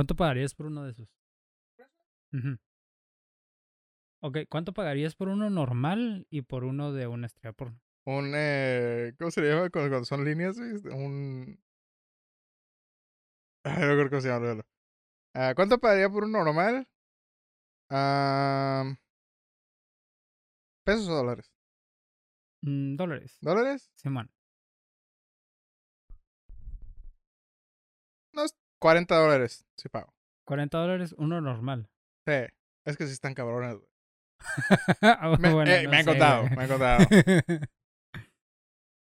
¿Cuánto pagarías por uno de esos? Ujú. Ok, ¿cuánto pagarías por uno normal y por uno de una estrella porno? Un, eh, ¿cómo se llama cuando, son líneas, güey? Un... Ay, no recuerdo cómo se llama. Ah, ¿Cuánto pagaría por un normal? Ah, ¿Pesos o dólares? Mm, dólares. ¿Dólares? Simón. Unos 40 dólares, sí pago. 40 dólares, uno normal. Sí, es que sí están cabrones, güey. Ah, Me, bueno, eh, no me han contado, me han contado.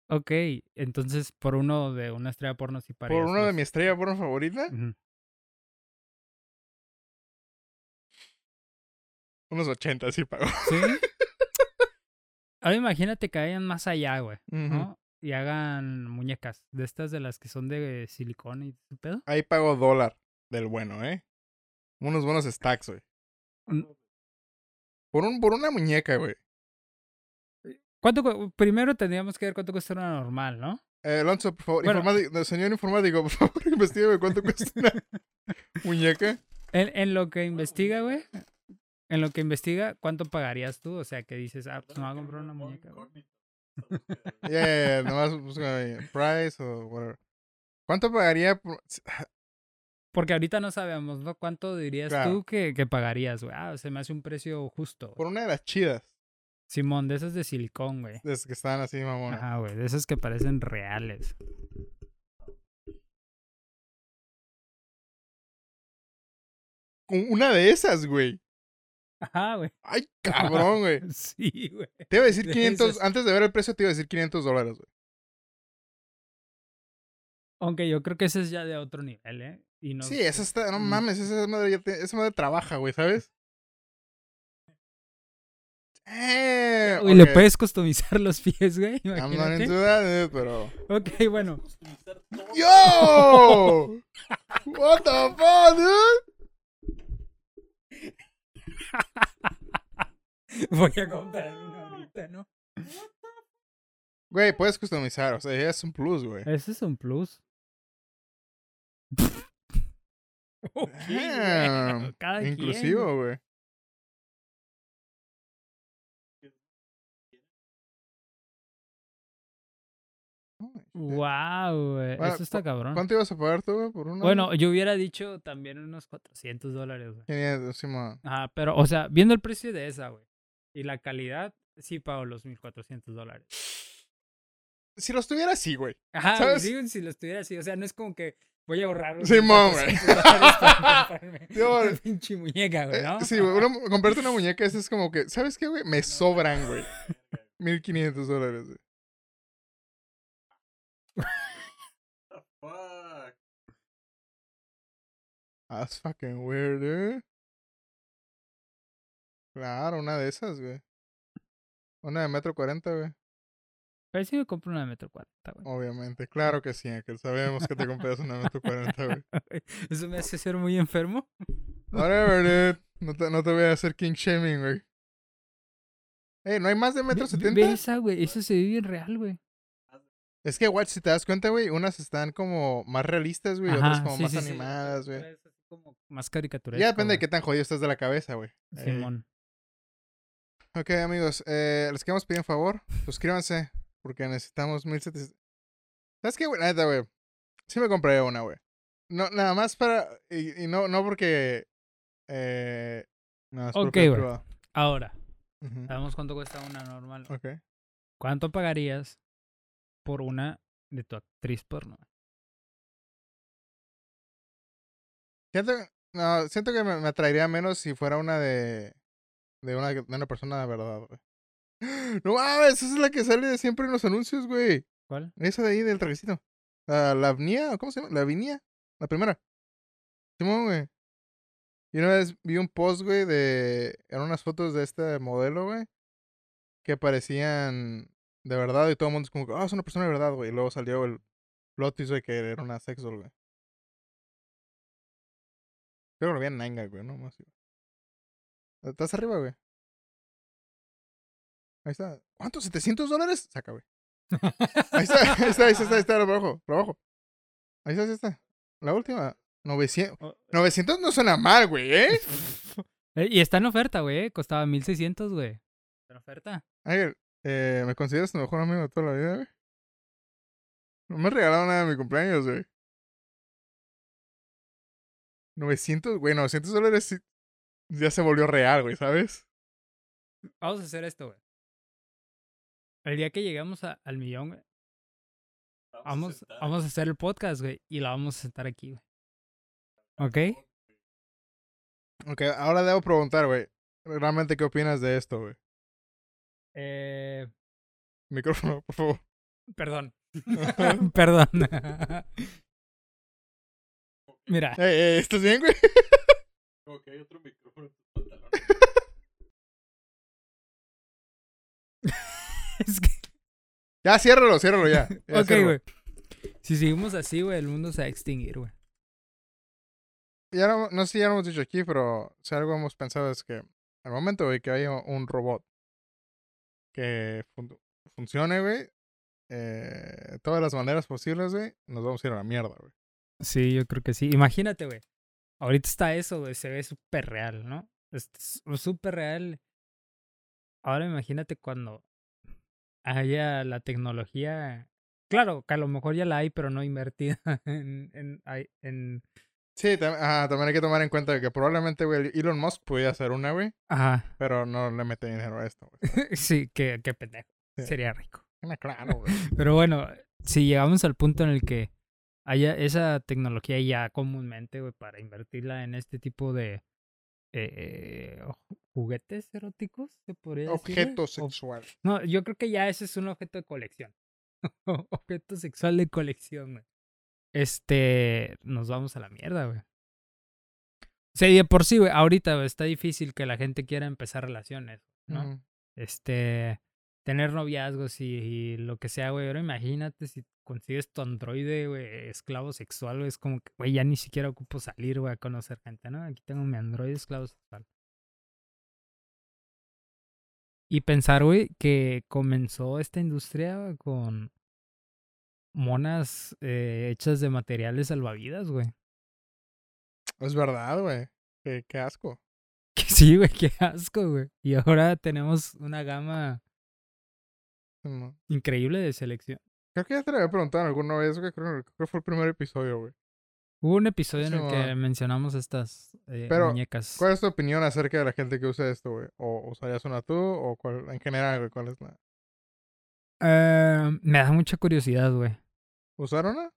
ok, entonces por uno de una estrella porno sí Por pagarías. uno de mi estrella porno favorita, unos 80 sí pago. ¿Sí? Ahora imagínate que vayan más allá, güey. ¿no? Y hagan muñecas de estas de las que son de silicón y ese pedo. Ahí pago dólar del bueno, ¿eh? Unos buenos stacks, güey. Por, un, por una muñeca, güey. ¿Cuánto? cu- Primero tendríamos que ver cuánto cuesta una normal, ¿no? Eh, Alonso, por favor, Bueno. informático- señor informático, por favor, investigue cuánto cuesta una muñeca. En, en lo que investiga, güey. En lo que investiga, ¿cuánto pagarías tú? O sea, que dices, ah, pues me voy a comprar una muñeca. güey. Yeah, yeah, nomás busca ahí, price o whatever. ¿Cuánto pagaría por... Porque ahorita no sabemos, ¿no? ¿Cuánto dirías Claro. tú que, que pagarías, güey? Ah, se me hace un precio justo. por una de las chidas? Simón, de esas de silicón, güey. Desde que estaban así, mamona. Ajá, güey. De esas que parecen reales. Una de esas, güey. Ajá, güey. Ay, cabrón, güey. Sí, güey. Te iba a decir De 500, esas. antes de ver el precio te iba a decir 500 dólares, güey. Aunque yo creo que ese es ya de otro nivel, ¿eh? Y no, Sí, esa está, no mames, esa madre, te- esa madre trabaja, güey, ¿sabes? Eh, Y le puedes customizar los pies, güey. I'm not Imagínate. into that, dude, pero... Ok, bueno. ¡Yo! What the fuck, dude? Voy a comprar una ahorita, ¿no? Güey, puedes customizar, o sea, es un plus, güey. Ese es un plus. Ok, Damn, cada Inclusivo, güey. Wow, güey. Bueno, Eso está cabrón. ¿Cuánto ibas a pagar tú, güey, por uno? Bueno, yo hubiera dicho también unos 400 dólares, güey. 500, Simón. Ajá, pero, o sea, viendo el precio de esa, güey. Y la calidad, sí pago los 1400 dólares. Si los tuviera así, güey. Ajá, ¿Sabes? digo, si lo estuviera así. O sea, no es como que voy a ahorrar. los Simón, güey. 1400 dólares para comprarme Simón. una pinche muñeca, güey, Eh, ¿no? Sí, güey, comprarte una muñeca, eso es como que, ¿sabes qué, güey? Me sobran, güey. 1500 dólares, güey. That's fucking weird, dude. Claro, una de esas, güey. Una de metro cuarenta, güey. Pero sí me compro una de metro cuarenta, güey. Obviamente. Claro que sí, que sabemos que te compras una de metro cuarenta, güey. Eso me hace ser muy enfermo. Whatever, dude. No te, no te voy a hacer king shaming, güey. Ey, ¿no hay más de metro setenta? Ve esa, güey. Eso se ve bien real, güey. Es que, watch, si te das cuenta, güey, unas están como más realistas, güey, otras como sí, más sí, animadas, güey. Como Más caricaturesco. Ya depende de qué tan jodido estás de la cabeza, güey. Eh, Simón. Ok, amigos, eh, les queremos pedir un favor. Suscríbanse, porque necesitamos 1700. ¿Sabes qué, güey? La neta, güey. Sí me compré una, güey. No, nada más para. Y, y no, no porque. Eh, no, es Ok, güey. Ahora, Ujú, sabemos cuánto cuesta una normal. Ok. ¿Cuánto pagarías por una de tu actriz porno? Siento, no, siento que me, me atraería menos si fuera una de. De una, de una persona de verdad, güey. No mames, esa es la que sale siempre en los anuncios, güey. ¿Cuál? Esa de ahí del trajecito. La, la Avnia, ¿cómo se llama? La Vinia. La primera. Simón, güey. Y una vez vi un post, güey, de. Eran unas fotos de este modelo, güey. Que parecían de verdad y todo el mundo es como que, ah, es una persona de verdad, güey. Y luego salió el plot twist, güey, que era una sex doll, güey. Creo que lo vi en Nanga, güey, no más. Estás arriba, güey. Ahí está. ¿Cuánto? ¿700 dólares? Saca, güey. Ahí está, ahí está, ahí está, ahí está, por abajo, por abajo. Ahí está, ahí está. La última. 900, Oh. 900 no suena mal, güey, ¿eh? Eh, y está en oferta, güey. eh, Costaba 1600, güey. Está en oferta. Ángel, eh, ¿me consideras tu mejor amigo de toda la vida, güey? No me regalaron nada de mi cumpleaños, güey. 900, güey, 900 dólares ya se volvió real, güey, ¿sabes? Vamos a hacer esto, güey. El día que lleguemos a- al millón, güey, vamos, vamos a hacer el podcast, güey. Y la vamos a sentar aquí, güey. ¿Ok? Ok, ahora debo preguntar, güey. ¿Realmente qué opinas de esto, güey? Eh, Micrófono, por favor. perdón. perdón. Mira, Ey, ey, ¿estás bien, güey? Como que hay otro micrófono en tu pantalón. es que. Ya, ciérralo, ciérralo ya. ya Ok, ciérralo. güey. Si seguimos así, güey, el mundo se va a extinguir, güey. Ya no, no sé si ya lo hemos dicho aquí, pero si algo hemos pensado es que al momento, güey, que haya un robot que fun- funcione, güey, eh, de todas las maneras posibles, güey, nos vamos a ir a la mierda, güey. Sí, yo creo que sí. Imagínate, güey. Ahorita está eso, güey. Se ve súper real, ¿no? Es súper real. Ahora imagínate cuando haya la tecnología. Claro, que a lo mejor ya la hay, pero no invertida en, en, Sí, tam- también hay que tomar en cuenta que probablemente, güey, Elon Musk podía hacer una, güey, Ajá. pero no le mete dinero a esto, güey. Sí, qué, qué pendejo. Sí. Sería rico. Claro, güey. Pero bueno, si llegamos al punto en el que haya esa tecnología ya comúnmente, güey, para invertirla en este tipo de eh, ju- juguetes eróticos, se podría decir. Objeto O- sexual. No, yo creo que ya ese es un objeto de colección. objeto sexual de colección, güey. Este, nos vamos a la mierda, güey. O sea, y de por sí, güey, ahorita está difícil que la gente quiera empezar relaciones, ¿no? Este, tener noviazgos y, y lo que sea, güey. Ahora imagínate si consigues tu androide, güey, esclavo sexual, güey. Es como que, güey, ya ni siquiera ocupo salir, güey, a conocer gente, ¿no? Aquí tengo mi androide esclavo sexual. Y pensar, güey, que comenzó esta industria güey, con monas eh, hechas de materiales salvavidas, güey. Es verdad, güey. Qué, qué asco. Que sí, güey, qué asco, güey. Y ahora tenemos una gama No. increíble de selección. Creo que ya te lo había preguntado alguna vez, güey. Creo, creo que fue el primer episodio, güey. Hubo un episodio en el que mencionamos estas eh, Pero, muñecas. ¿Cuál es tu opinión acerca de la gente que usa esto, güey? ¿O usarías una tú? ¿O cuál, en general, güey? ¿Cuál es la...? Eh, me da mucha curiosidad, güey. ¿Usar una?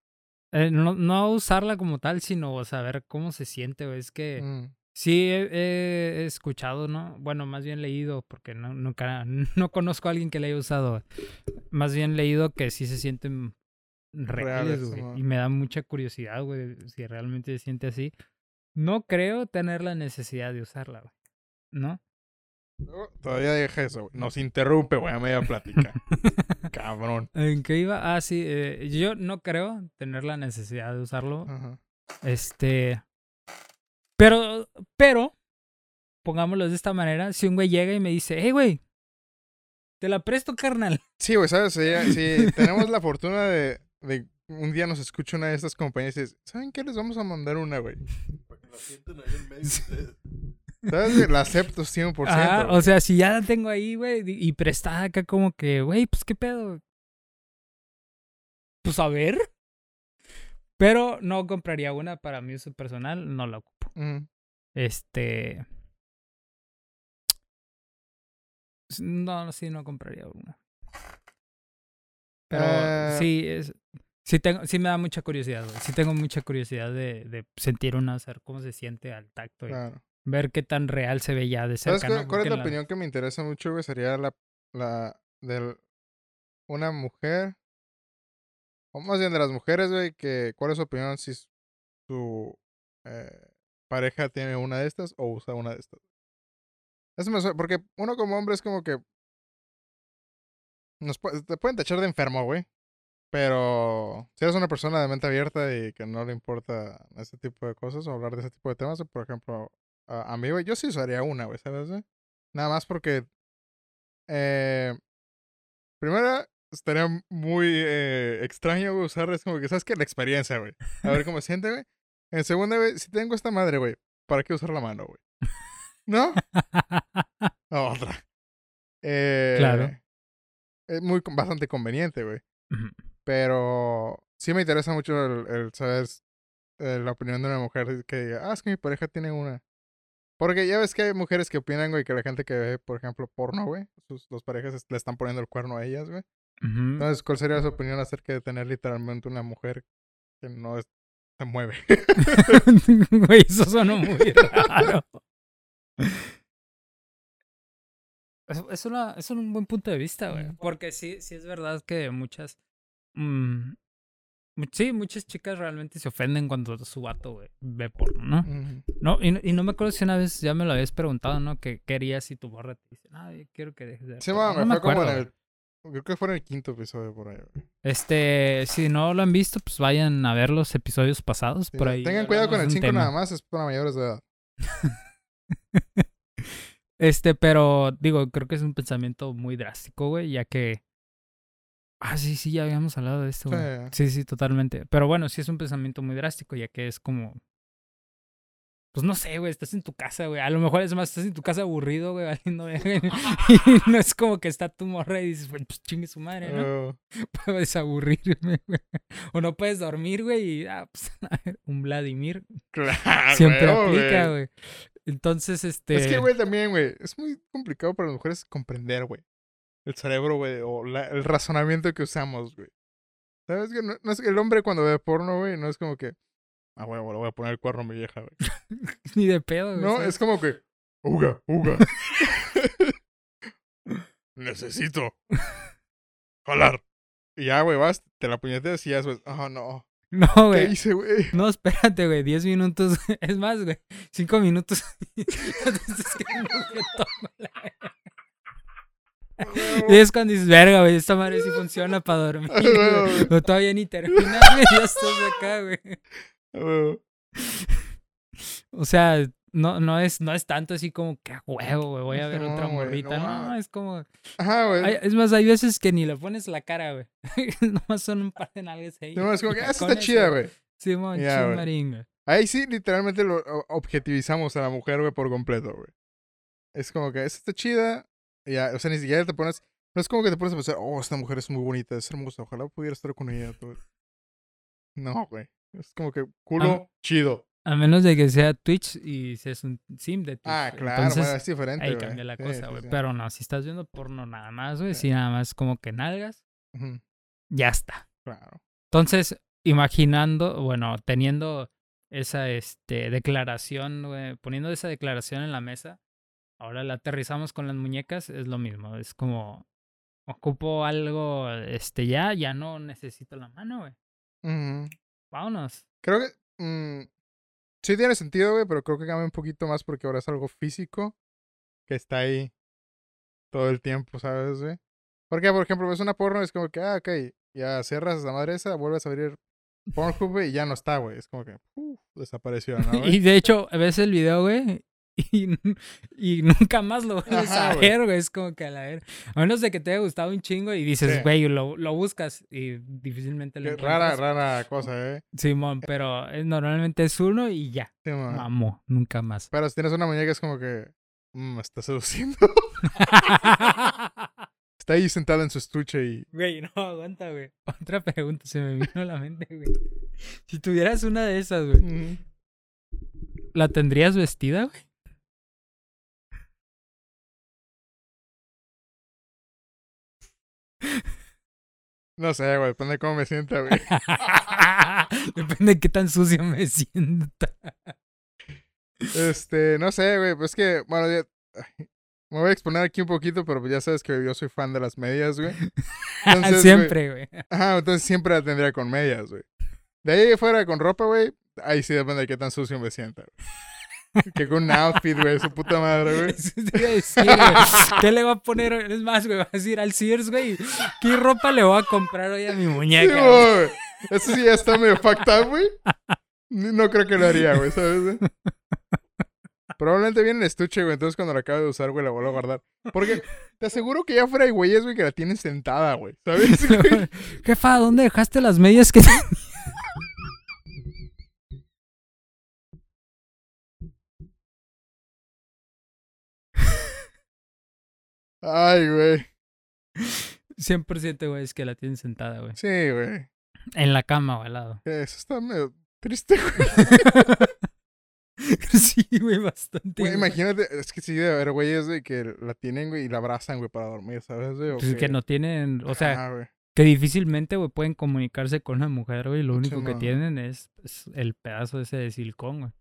Eh, no, no usarla como tal, sino saber cómo se siente, güey. Es que Mm. Sí he, he escuchado, ¿no? Bueno, más bien leído, porque no, nunca, no conozco a alguien que la haya usado. Más bien leído que sí se sienten reales, Reales, güey. Y me da mucha curiosidad, güey, si realmente se siente así. No creo tener la necesidad de usarla, güey. ¿No? Todavía deja eso, güey. Nos interrumpe, güey, a media plática. Cabrón. ¿En qué iba? Ah, sí, eh, yo no creo tener la necesidad de usarlo. Ajá. Este. Pero, pero, pongámoslo de esta manera: si un güey llega y me dice, hey, güey, te la presto, carnal. Sí, güey, ¿sabes? Si, si tenemos la fortuna de, de un día nos escucha una de estas compañías y dices, ¿saben qué? Les vamos a mandar una, güey. Para que la sienten ahí en medio de ustedes. ¿Sabes? La acepto 100%. Ajá, o sea, si ya la tengo ahí, güey, y y prestada acá, como que, güey, pues qué pedo. Pues a ver. Pero no compraría una para mi uso personal, no la ocupo. Ujú. Este. No, sí, no compraría una. Pero Eh. sí, es, sí, tengo, sí me da mucha curiosidad, güey. Sí tengo mucha curiosidad de, de sentir una, saber cómo se siente al tacto y Claro. ver qué tan real se ve ya de ¿Sabes cerca. cuál, es la opinión que me interesa mucho, güey? Sería la, la de una mujer, o más bien de las mujeres, güey, que cuál es su opinión si su eh, pareja tiene una de estas o usa una de estas. Eso me porque uno como hombre es como que nos, te pueden tachar de enfermo, güey. Pero si eres una persona de mente abierta y que no le importa ese tipo de cosas o hablar de ese tipo de temas, por ejemplo, a, mí, güey, yo sí usaría una, güey, ¿sabes? güey? Nada más porque. Eh, primero, estaría muy eh, extraño, güey. Es como que, ¿sabes qué? La experiencia, güey. A ver cómo siente, güey. En segunda, güey, si tengo esta madre, güey, ¿para qué usar la mano, güey? ¿No? Otra. Eh, Claro. Es muy, bastante conveniente, güey. Pero sí me interesa mucho el, el saber eh, la opinión de una mujer que diga, ah, es que mi pareja tiene una. Porque ya ves que hay mujeres que opinan, güey, que la gente que ve, por ejemplo, porno, güey, sus los parejas le están poniendo el cuerno a ellas, güey. Entonces, ¿cuál sería su opinión acerca de tener literalmente una mujer que no es- se mueve? Güey, eso suena muy raro. Es, es una, es un buen punto de vista, güey. Porque sí, sí es verdad que muchas. mm, sí, muchas chicas realmente se ofenden cuando su vato, güey, ve porno, ¿no? No, y, no- y no me acuerdo si una vez ya me lo habías preguntado, ¿no? Que querías si tu morra te dice, ah, yo quiero que dejes de Sí, porno". mami, No me fue como en el. Creo que fue en el quinto episodio por ahí, güey. Este, si no lo han visto, pues vayan a ver los episodios pasados. Sí, por ahí. Tengan cuidado con el hablamos de 5 un tema. nada más, es para mayores de edad. Este, pero digo, creo que es un pensamiento muy drástico, güey, ya que. Ah, sí, sí, ya habíamos hablado de esto, güey. Sí. Sí, sí, totalmente. Pero bueno, sí es un pensamiento muy drástico, ya que es como. Pues no sé, güey, estás en tu casa, güey. A lo mejor es más, estás en tu casa aburrido, güey, valiendo verga, Y no es como que está tu morra y dices, pues chingue su madre, ¿no? Oh, Puedes aburrirme, güey. O no puedes dormir, güey, y ah, pues, un Vladimir claro, siempre aplica, güey. Entonces, este. Es que, güey, también, güey, es muy complicado para las mujeres comprender, güey. El cerebro, güey, o la- el razonamiento que usamos, güey. ¿Sabes? Que no, no es el hombre cuando ve porno, güey, no es como que, ah, le voy a poner el cuerno a mi vieja, güey. Ni de pedo, güey. No, ¿sabes? es como que, uga, uga. Necesito jalar. Y ya, güey, vas, te la puñeteas y ya, güey, oh, no. No, ¿Qué güey. hice, güey? No, espérate, güey. Diez minutos. Es más, güey. Cinco minutos. Entonces, que no y es cuando dices, verga, güey. Esta madre sí funciona para dormir. Ah, güey. Pero todavía ni termina, güey. Ya estás acá, güey. O sea, no, no, es, no es tanto así como que a huevo, güey. Voy a ver No, otra morrita. no. No, es como. Ajá, güey. hay- es más, hay veces que ni le pones la cara, güey. Nomás son un par de nalgas ahí. No, es como que, ah, está chida, güey. Simón, Ya, güey. Ahí sí, literalmente lo objetivizamos a la mujer, güey, por completo, güey. Es como que, esta está chida. Ya, o sea, ni siquiera te pones. No es como que te pones a pensar, oh, esta mujer es muy bonita, es hermosa, ojalá pudiera estar con ella. todo". No, güey. Es como que, culo, Ah. chido. A menos de que sea Twitch y seas un sim de Twitch. Ah, claro, Entonces, bueno, es diferente, ahí cambia la cosa, sí, güey. sí. Pero no, si estás viendo porno nada más, güey, si nada más como que nalgas, ya está. Claro. Entonces, imaginando, bueno, teniendo esa este, declaración, güey, poniendo esa declaración en la mesa, ahora la aterrizamos con las muñecas, es lo mismo. Es como, ocupo algo, este, ya, ya no necesito la mano, güey. Ujú. Vámonos. Creo que. mm, sí tiene sentido, güey, pero creo que cambia un poquito más porque ahora es algo físico que está ahí todo el tiempo, ¿sabes, güey? Porque, por ejemplo, ves una porno y es como que, ah, ok, ya cierras la madre esa, vuelves a abrir Pornhub, güey, y ya no está, güey. Es como que, uf, desapareció, ¿no, Y de hecho, ves el video, güey, y, nunca más lo vuelves Ajá, a ver, güey. Es como que a la ver. A menos de que te haya gustado un chingo y dices, Sí. güey, lo, lo buscas y difícilmente lo Qué rara, encuentras. rara cosa, ¿eh? Simón, pero es- normalmente es uno y ya. Sí. Mamó, nunca más. Pero si tienes una muñeca es como que, mm, me está seduciendo. está ahí sentada en su estuche y... Güey, no, aguanta, güey. Otra pregunta se me vino a la mente, güey. Si tuvieras una de esas, güey. ¿la tendrías vestida, güey? No sé, güey, depende de cómo me sienta, güey. Depende de qué tan sucio me sienta. Este, no sé, güey, pues es que, bueno, ya- ay, me voy a exponer aquí un poquito, pero pues ya sabes que yo soy fan de las medias, güey. Entonces, Siempre, güey. Ajá, entonces siempre la tendría con medias, güey. De ahí fuera con ropa, güey, ahí sí depende de qué tan sucio me sienta, güey. Que con un outfit, güey, su puta madre, güey. Eso te iba a decir, güey. ¿Qué le va a poner? Es más, güey, vas a ir al Sears, güey. ¿Qué ropa le voy a comprar hoy a mi Sí, muñeca? güey? güey. Eso sí ya está medio fucked up, güey. No creo que lo haría, güey, ¿sabes? güey? Probablemente viene en estuche, güey. Entonces cuando la acabe de usar, güey, la vuelvo a guardar. Porque te aseguro que ya fuera hay güeyes, güey, que la tienen sentada, güey. ¿Sabes? güey? Jefa, ¿dónde dejaste las medias que Ay, güey. 100% güey, es que la tienen sentada, güey. Sí, güey. En la cama o al lado. Eso está medio triste, güey. sí, güey, bastante. Güey, güey. imagínate, es que sí debe haber güeyes, güey, que la tienen, güey, y la abrazan, güey, para dormir, ¿sabes, güey? Pues que no tienen, o sea, Ah, que difícilmente, güey, pueden comunicarse con una mujer, güey. Lo Sí, único que tienen es, es el pedazo ese de silicón, güey.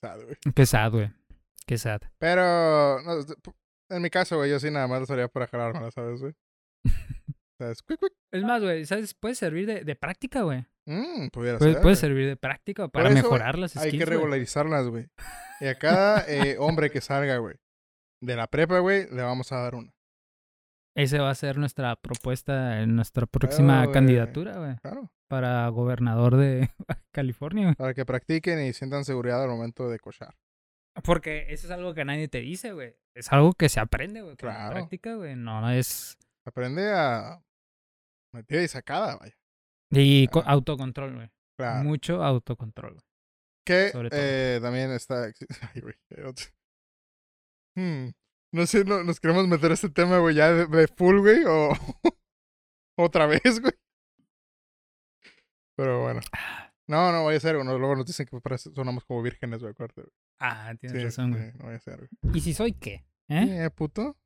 sad, güey. Qué sad, güey. Qué sad. Pero, no, en mi caso, güey, yo sí nada más lo usaría para jalármela, ¿sabes, güey? ¿Sabes? Quick, quick. Es más, güey, ¿sabes? Puede servir de, de práctica, güey. Mm, pudiera Puede, ser, puede servir de práctica para eso, mejorar las skills, Hay que regularizarlas, güey. Y a cada eh, hombre que salga, güey, de la prepa, güey, le vamos a dar una. Esa va a ser nuestra propuesta en nuestra próxima candidatura, güey. Claro. Para gobernador de California, güey. Para que practiquen y sientan seguridad al momento de cochar. Porque eso es algo que nadie te dice, güey. Es algo que se aprende, güey. con la Claro. práctica, güey. No, no es... Aprende a metida y sacada, vaya. Y Ah. autocontrol, güey. Claro. Mucho autocontrol, güey. Que eh, también está. Ay, güey. Hmm, No sé, no- nos queremos meter a este tema, güey, ya de, de full, güey, o. Otra vez, güey. Pero bueno. No, no vaya a ser, no, luego nos dicen que sonamos como vírgenes, güey, acuérdate, güey. Ah, tienes Sí, razón, sí, güey. no vaya a ser, güey. ¿Y si soy qué? ¿Eh? Eh, puto.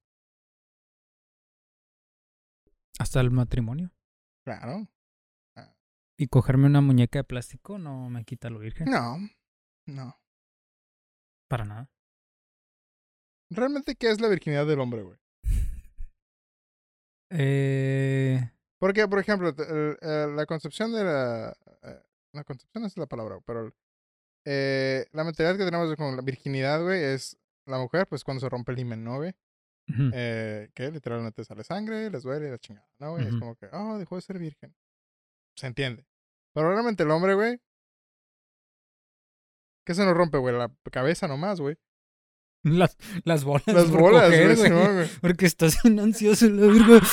Hasta el matrimonio. Claro. Y cogerme una muñeca de plástico no me quita lo virgen. No. No. Para nada. Realmente, ¿qué es la virginidad del hombre, güey? Eh... Porque, por ejemplo, el- el- la concepción de la... La concepción es la palabra, pero... eh, la mentalidad que tenemos con la virginidad, güey, es... La mujer, pues, cuando se rompe el himen, ¿no, güey? Eh, que literalmente sale sangre, les duele y la chingada, ¿no, güey? Es Ujú. como que, oh, dejó de ser virgen. Se entiende. Pero realmente el hombre, güey... ¿Qué se nos rompe, güey? La cabeza nomás, güey. Las, las bolas. Las bolas, güey. Porque estás ansioso, la verga.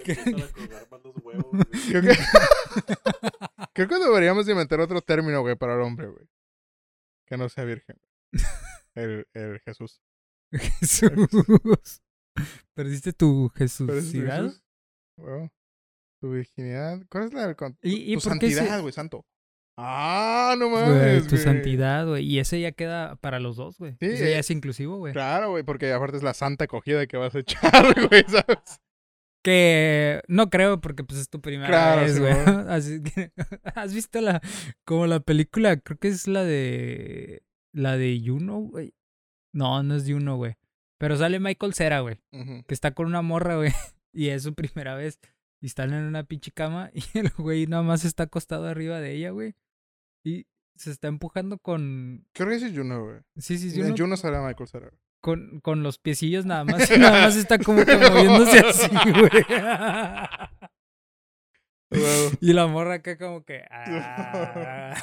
Se empiezan a colgar más los huevos, güey. Creo que... Creo que deberíamos de inventar otro término, güey, para el hombre, güey. Que no sea virgen. El, el Jesús. Jesús. Perdiste tu ¿Pero ese es Jesusidad. Huevo. Tu virginidad. ¿Cuál es la del con- ¿Y, y Tu santidad, güey, santo. Ah, no Güey, mames, tu güey. santidad, güey. Y ese ya queda para los dos, güey. Sí, ese eh, ya es inclusivo, güey. Claro, güey, porque aparte es la santa acogida que vas a echar, güey, ¿sabes? Que no creo porque pues es tu primera Claro, vez, güey. Simón. Así que has visto la como la película, creo que es la de la de Juno, güey. No, no es Juno, güey. Pero sale Michael Cera, güey, que está con una morra, güey, y es su primera vez y están en una pinche cama y el güey nada más está acostado arriba de ella, güey. Y se está empujando con Creo que es Juno, güey. sí, sí, sí, En uno- Juno sale Michael Cera. güey. Con, con los piecillos nada más, y nada más está como que moviéndose así, güey. Y la morra acá como que... ah.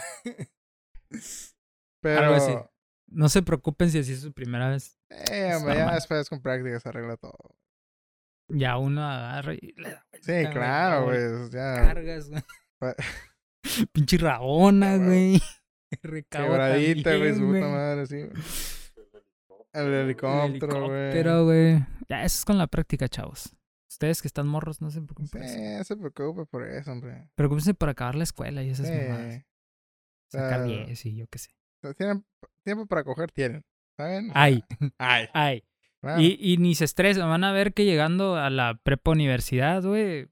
Pero... No se preocupen si así es su primera vez. Eh, Es ya después con práctica se arregla todo. Ya uno agarra y le da Sí, claro, güey. Ya. Cargas, güey. Pa- Pinche rabona, güey. Quebradita, güey, su puta madre, sí. El El helicóptero, güey. helicóptero, güey. Ya, eso es con la práctica, chavos. Ustedes que están morros, no se preocupen por eso. Sí, no se preocupe por eso, hombre. Preocúpense por acabar la escuela y esas mamadas. Sí. Sacar Ah. 10 y yo qué sé. Tienen tiempo para coger, tienen. ¿Saben? Ay, Ay. ay. Bueno, Y, y ni se estresen, van a ver que llegando a la prepa universidad, güey.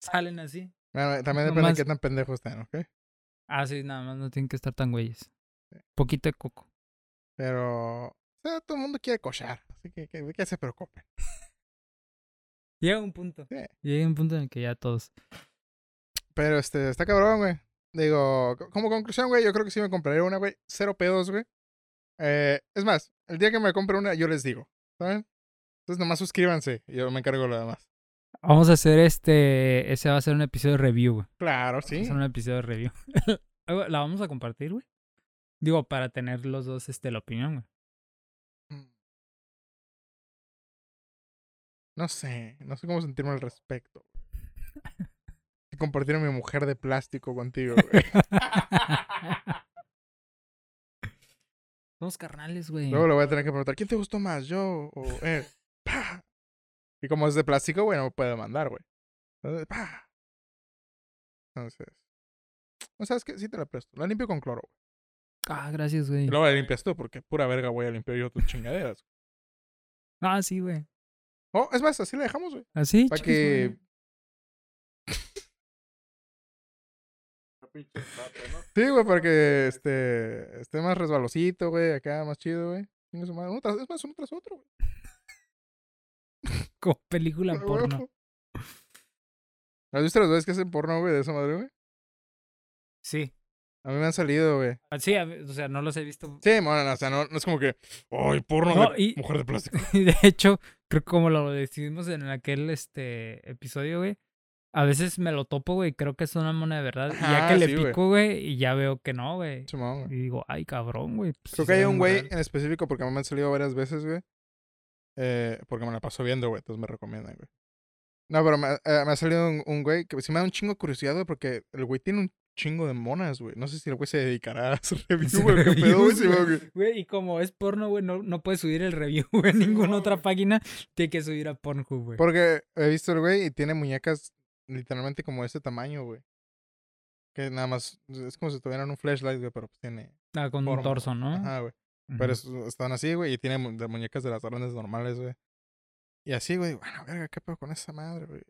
Salen así. bueno, también depende nomás- de qué tan pendejos estén, ¿ok? Ah, sí, nada más no tienen que estar tan güeyes. Poquito de coco. Pero. O sea, todo el mundo quiere cochar. Así que que, que se preocupen. Llega un punto. Sí. Llega un punto en el que ya todos. Pero este, está cabrón, güey. Digo, co- como conclusión, güey, yo creo que sí me compraré una, güey. Cero pedos, güey. Eh, es más, el día que me compre una, yo les digo. ¿Saben? Entonces nomás suscríbanse y yo me encargo de lo demás. Vamos a hacer este. Ese va a ser un episodio de review, güey. Claro, Va a sí. ser un episodio de review. La vamos a compartir, güey. Digo, para tener los dos este, la opinión, güey. Mm. No sé, no sé cómo sentirme al respecto. Compartir a mi mujer de plástico contigo, güey. Somos carnales, güey. Luego le voy a tener que preguntar, ¿quién te gustó más, yo o él? ¡Pah! Y como es de plástico, güey, no me puede mandar, güey. Entonces, ¡pah! Entonces, no sabes qué, sí te la presto. La limpio con cloro, güey. Ah, gracias, güey. Luego la limpias tú, porque pura verga voy a limpiar yo tus chingaderas. Ah, sí, güey. Oh, es más, así la dejamos, güey. Así, Para chingue su que. Sí, güey, para que este, esté más resbalosito, güey, acá más chido, güey. Es más, uno tras otro, güey. Como película A porno. ¿Has visto las veces que hacen porno, güey, de esa madre, güey? Sí. A mí me han salido, güey. Ah, Sí, o sea, no los he visto. Sí, bueno, o sea, no, no es como que. ¡Ay, porno No, de y- mujer de plástico! Y de hecho, creo que como lo decidimos en aquel este episodio, güey. A veces me lo topo, güey, creo que es una moneda de verdad. y ya que le sí, pico, güey, y ya veo que no, güey. Y digo, ay, cabrón, güey. pues, Creo que hay un güey en específico porque me han salido varias veces, güey. Eh, porque me la paso viendo, güey. Entonces me recomiendan, güey. No, pero me, eh, me ha salido un, un güey que sí me da un chingo curiosidad, güey, porque el güey tiene un chingo de monas, güey. No sé si el güey se dedicará a hacer review, güey. ¿Qué pedo, güey? y como es porno, güey, no, no puedes subir el review en ninguna otra página. Tiene que subir a Pornhub, güey. Porque he visto el güey y tiene muñecas literalmente como de ese tamaño, güey. Que nada más, es como si tuvieran un flashlight, güey, pero pues tiene Ah, con un torso. ¿no? Ajá, güey. Pero es- están así, güey, y tiene mu- de muñecas de las grandes normales, güey. Y así, güey, bueno, verga, ¿qué pedo con esa madre, güey?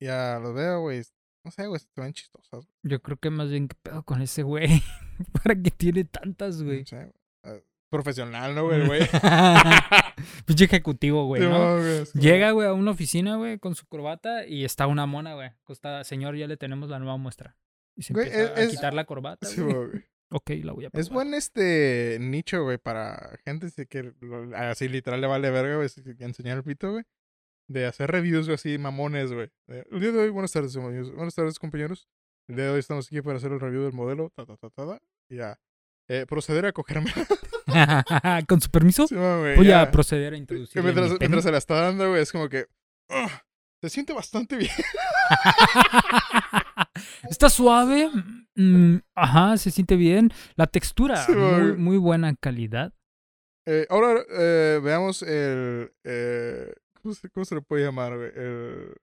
Ya los veo, güey. No sé, güey, se ven chistosas. güey. Yo creo que más bien, ¿qué pedo con ese güey? ¿Para qué tiene tantas, güey? No sé, güey. Ah, Profesional, ¿no, güey? güey? Pinche ejecutivo, güey, ¿no? Güey, es Llega, güey, a una oficina, güey, con su corbata y está una mona, güey. Acostada, señor, ya le tenemos la nueva muestra. Y se Güey, empieza es- a es- quitar la corbata, güey. Simón, güey. Ok, la voy a probar. Es buen este nicho, güey, para gente que así literal le vale verga, güey, enseñar el pito, güey. De hacer reviews, así mamones, güey. El día de hoy, buenas tardes, amigos. Buenas tardes, compañeros. El día de hoy estamos aquí para hacer el review del modelo, ta, ta, ta, ta, ta, y ya. Eh, proceder a cogerme. Con su permiso, voy ya. a proceder a introducir. mientras, mientras se la está dando, güey, es como que. "Ah, se siente bastante bien. Está suave. mm, ajá, se siente bien. La textura, Sí, muy, muy buena calidad. Eh, ahora eh, veamos el. Eh, ¿cómo, se, cómo se le puede llamar, güey? El-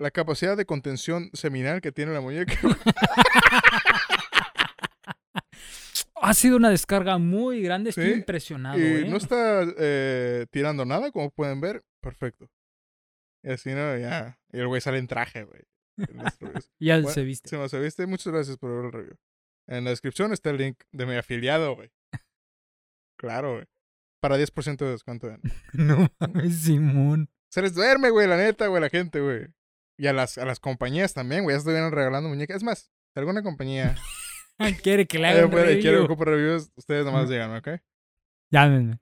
la capacidad de contención seminal que tiene la muñeca. Ha sido una descarga muy grande. Estoy Sí, impresionado, y ¿eh? no está eh, tirando nada, como pueden ver. Perfecto. Y así, ¿no? Ya. Y el güey sale en traje, güey. Ya Bueno, se viste. No se viste, muchas gracias por ver el review. En la descripción está el link de mi afiliado, güey. Claro, güey. Para 10% de descuento. en- No mames, Simón. Se les duerme, güey, la neta, güey, la gente, güey. Y a las, a las compañías también, güey. Ya estuvieron regalando muñecas. Es más, si alguna compañía Quiere que le haga un puede- quiere ocupar reviews, ustedes nomás díganme, ¿ok? Llámenme.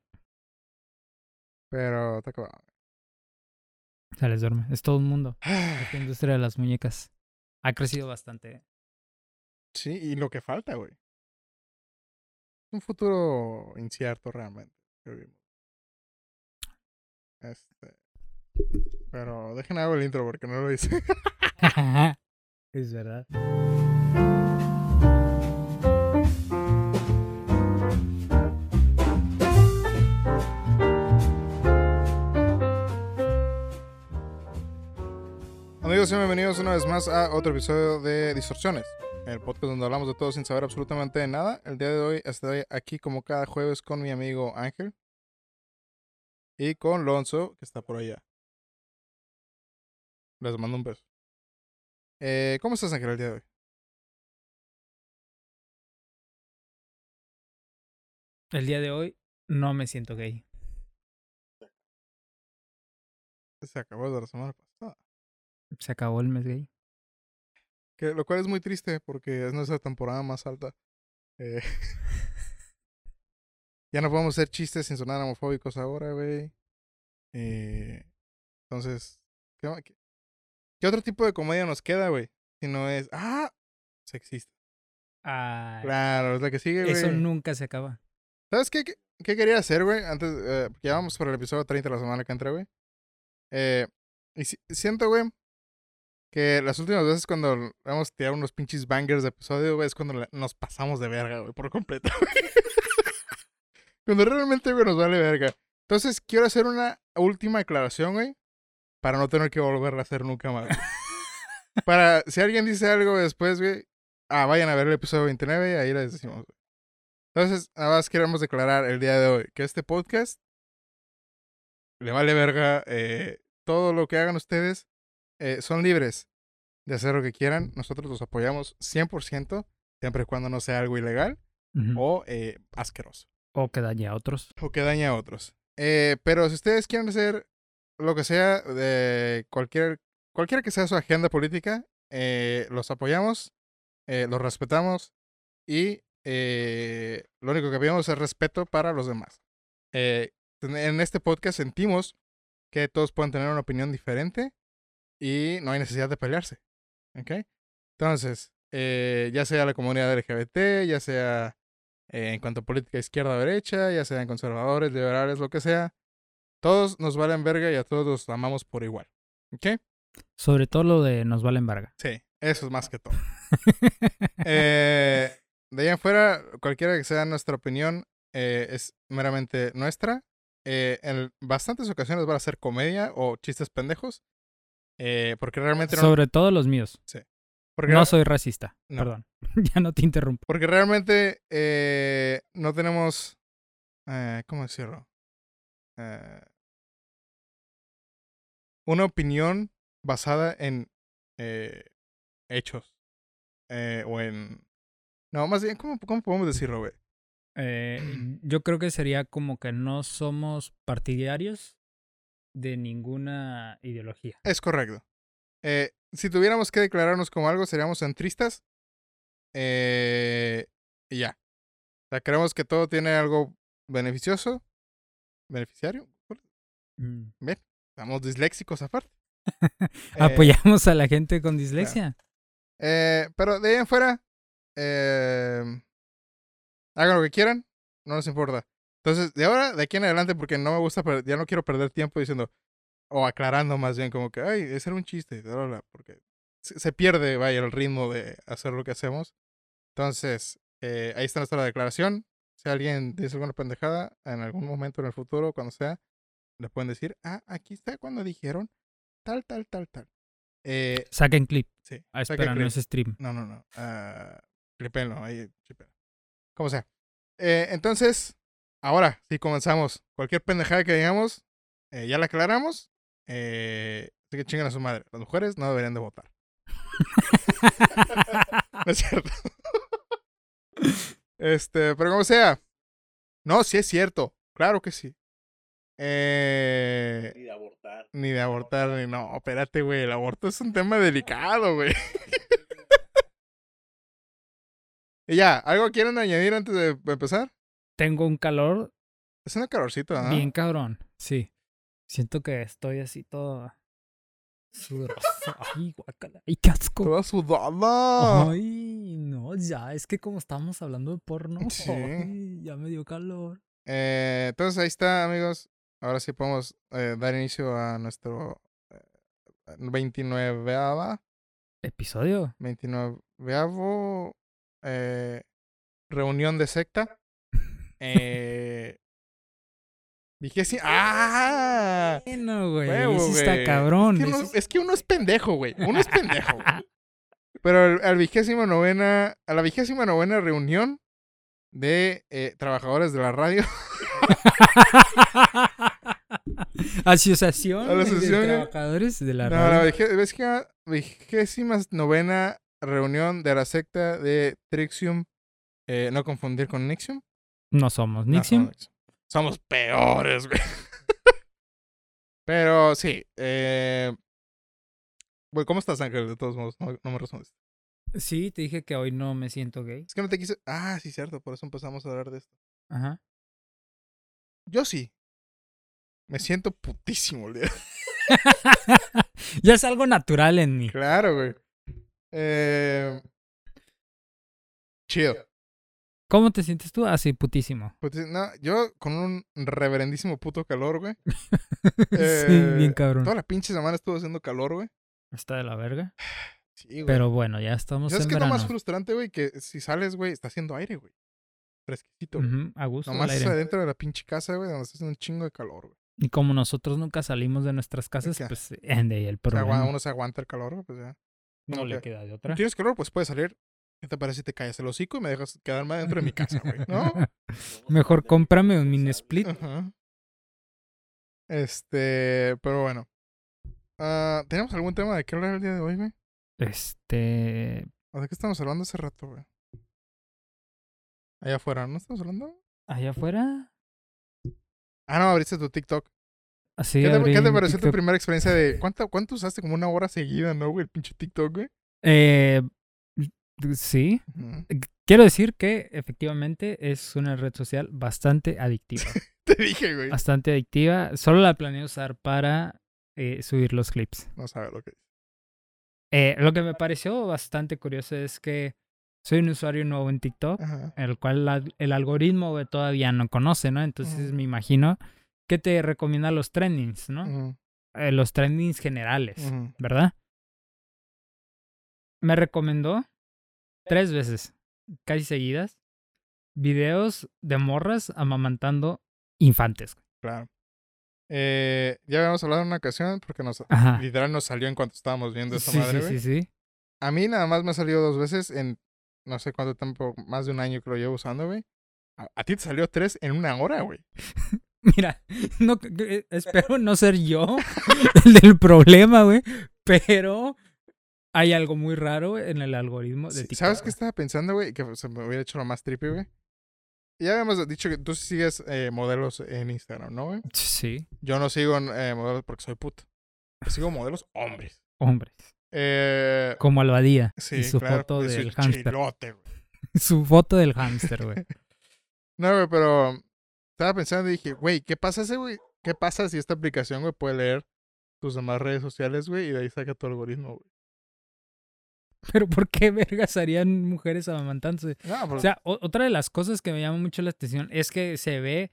Pero está acabado. Se les duerme. Es todo un mundo. Esta industria de las muñecas ha crecido bastante. ¿eh? Sí, y lo que falta, güey. Un futuro incierto realmente. Este. Pero dejen hago el intro porque no lo hice. es verdad. Amigos, bienvenidos una vez más a otro episodio de Distorsiones, el podcast donde hablamos de todo sin saber absolutamente de nada. El día de hoy estoy aquí como cada jueves con mi amigo Ángel y con Lonzo, que está por allá. Les mando un beso. Eh, ¿Cómo estás, Ángel, el día de hoy? El día de hoy no me siento gay. Se acabó de la semana pasada. Se acabó el mes gay. Que, lo cual es muy triste porque es nuestra temporada más alta. Eh, ya no podemos hacer chistes sin sonar homofóbicos ahora, güey. Eh, entonces, ¿qué, ma- qué- qué otro tipo de comedia nos queda, güey? Si no es, ah, sexista. Ay, Claro, es la que sigue, güey. eso nunca se acaba. ¿Sabes qué, qué, qué quería hacer, güey? Antes, eh, porque ya vamos por el episodio 30 de la semana que entra, güey. Eh, y si- siento, güey, que las últimas veces cuando hemos tirado unos pinches bangers de episodio, es cuando nos pasamos de verga, güey, por completo. Cuando realmente, güey, nos vale verga. Entonces, quiero hacer una última declaración, güey. Para no tener que volverla a hacer nunca más. para, si alguien dice algo después, güey. Ah, vayan a ver el episodio 29 y ahí les decimos, güey. Entonces, nada más queremos declarar el día de hoy que este podcast le vale verga eh, todo lo que hagan ustedes. Eh, son libres de hacer lo que quieran. Nosotros los apoyamos 100%, siempre y cuando no sea algo ilegal o eh, asqueroso O que dañe a otros. o que dañe a otros. Eh, pero si ustedes quieren hacer lo que sea de cualquier, cualquiera que sea su agenda política, eh, los apoyamos, los respetamos y lo único que pedimos es respeto para los demás. En este podcast sentimos que todos pueden tener una opinión diferente y no hay necesidad de pelearse. ¿Ok? Entonces, eh, ya sea la comunidad LGBT, ya sea eh, en cuanto a política izquierda o derecha, ya sean conservadores, liberales, lo que sea, todos nos valen verga y a todos los amamos por igual. ¿Ok? Sobre todo lo de nos valen verga. Sí, eso es más que todo. Eh, de ahí en fuera, cualquiera que sea nuestra opinión, es meramente nuestra. En bastantes ocasiones van a ser comedia o chistes pendejos. Eh, porque realmente no. Sobre todo los míos. porque No soy racista. No. Perdón. ya no te interrumpo. Porque realmente eh, no tenemos. eh, ¿Cómo decirlo? Eh, una opinión basada en hechos. eh, o en. No, más bien, ¿cómo, cómo podemos decirlo, güey? Yo creo que sería como que no somos partidarios de ninguna ideología. Es correcto. Eh, si tuviéramos que declararnos como algo, seríamos centristas. Eh, y ya. O sea, creemos que todo tiene algo beneficioso. ¿Beneficiario? Mm. Ven, estamos disléxicos aparte. Eh, Apoyamos a la gente con dislexia. eh, pero de ahí en fuera, eh, hagan lo que quieran, no nos importa. Entonces, de ahora, de aquí en adelante, porque no me gusta, ya no quiero perder tiempo diciendo, o aclarando más bien, como que, ay, ese era un chiste, bla, bla, bla", porque se, pierde, vaya, el ritmo de hacer lo que hacemos. Entonces, eh, ahí está nuestra declaración. Si alguien dice alguna pendejada en algún momento en el futuro, cuando sea, le pueden decir, ah, aquí está cuando dijeron tal, tal, tal, tal. Eh, Saquen clip. sí. Ah, espera, no clip. es stream. No, no, no. Uh, clipenlo, ahí, clipenlo. Como sea. Eh, entonces, ahora sí comenzamos. Cualquier pendejada que digamos, eh, ya la aclaramos. Eh, así que chingan a su madre. Las mujeres no deberían de votar. No es cierto. este, pero como sea. No, sí es cierto. Claro que sí. Eh, Ni de abortar. ni de abortar, ni no. Espérate, güey. El aborto es un tema delicado, güey. Y ya, ¿algo quieren añadir antes de empezar? Tengo un calor Es una calorcito, ¿ah? bien cabrón. Sí. Siento que estoy así todo sudoroso. Ay, guácala. Ay, qué asco. Toda sudada. Ay, no, ya. Es que como estamos hablando de porno, Sí. ay, ya me dio calor. Eh, entonces ahí está, amigos. Ahora sí podemos eh, dar inicio a nuestro eh, 29 ¿Episodio? 29 eh, reunión de secta. Eh, vigésima. ¡Ah! Bueno, güey. Huevo, güey. está cabrón. Es que, uno, es- es que uno es pendejo, güey. Uno es pendejo. güey. Pero al, al vigésima novena, a la vigésima novena reunión de eh, trabajadores de la radio. Asociación la de eh. trabajadores de la No, la radio. vigé- vigésima, vigésima novena reunión de la secta de Trixium. eh, no confundir con Nixium. No somos Nixium. no. Somos peores, güey. Pero sí. Eh... Güey, ¿cómo estás, Ángel? De todos modos, no, no me respondes. Sí, te dije que hoy no me siento gay. Es que no te quise. Ah, sí, cierto. Por eso empezamos a hablar de esto. Ajá. Yo sí. Me siento putísimo el día. ya es algo natural en mí. Claro, güey. Eh... Chido. ¿Cómo te sientes tú? Así, putísimo. No, yo con un reverendísimo puto calor, güey. sí, Eh, bien cabrón. Toda la pinche semana estuvo haciendo calor, güey. Está de la verga. Sí, güey. Pero bueno, ya estamos ¿Sabes en qué es lo más frustrante, güey? Que si sales, güey, está haciendo aire, güey. fresquecito, güey. Ujú, a gusto. Nomás adentro de la pinche casa, güey, donde está haciendo un chingo de calor, güey. Y como nosotros nunca salimos de nuestras casas, qué? pues eh, de ahí el problema. agua- uno se aguanta el calor, güey, pues ya. no le que- queda de otra. ¿Tienes calor? Pues puedes salir. ¿Qué te parece si te callas el hocico y me dejas quedarme adentro de mi casa, güey? ¿No? Mejor cómprame un mini split. Ajá. Este, pero bueno. Ah, ¿Tenemos algún tema de qué hablar el día de hoy, güey? Este. ¿O de qué estamos hablando hace rato, güey? Allá afuera, ¿no estamos hablando? Allá afuera. Ah, no, abriste tu TikTok. Así ¿Qué, te, qué te pareció tu TikTok. primera experiencia de... ¿cuánto, ¿Cuánto usaste? Como una hora seguida, ¿no, güey? El pinche TikTok, güey. Eh, sí. Quiero decir que efectivamente es una red social bastante adictiva. Te dije, güey. bastante adictiva. Solo la planeo usar para eh, subir los clips. No sabe lo que. Eh, lo que me pareció bastante curioso es que soy un usuario nuevo en TikTok, Ajá. el cual la- el algoritmo todavía no conoce, ¿no? Entonces me imagino que te recomienda los trendings, ¿no? Eh, los trendings generales. ¿verdad? Me recomendó tres veces, casi seguidas, videos de morras amamantando infantes. Claro. Eh, ya habíamos hablado en una ocasión porque nos... Ajá. Literal nos salió en cuanto estábamos viendo esa Sí, madre, sí, sí, sí. A mí nada más me ha salido dos veces en no sé cuánto tiempo, más de un año que lo llevo usando, güey. A, a ti te salió tres en una hora, güey. Mira, no, eh, espero no ser yo el del problema, güey, pero hay algo muy raro en el algoritmo de Sí, TikTok. ¿Sabes qué estaba pensando, güey? Que se me hubiera hecho lo más trippy, güey. Ya habíamos dicho que tú sigues eh, modelos en Instagram, ¿no, güey? Sí, Yo no sigo eh, modelos porque soy puto. Yo sigo modelos hombres. hombres. Eh, Como Albadía sí, y su claro, foto de del hámster. Su foto del hámster, güey. No, güey, pero estaba pensando y dije, güey, ¿qué pasa ese, güey? ¿Qué pasa si esta aplicación, güey, puede leer tus demás redes sociales, güey, y de ahí saca tu algoritmo, güey? Pero ¿por qué vergas harían mujeres amamantándose? No, pues, O sea, otra de las cosas que me llama mucho la atención es que se ve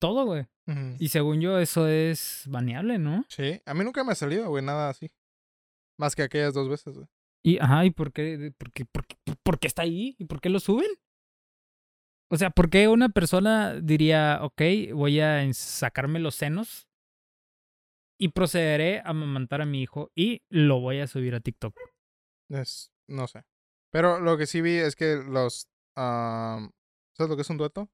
todo, güey. Y según yo, eso es baneable, ¿no? sí, a mí nunca me ha salido, güey, nada así. Más que aquellas dos veces, güey. Y, ajá, ¿y por qué, por qué, por qué, por qué está ahí? ¿Y por qué lo suben? O sea, ¿por qué una persona diría, ok, voy a sacarme los senos y procederé a amamantar a mi hijo y lo voy a subir a TikTok? Es, no sé. Pero lo que sí vi es que los, am, ¿sabes lo que es un dueto?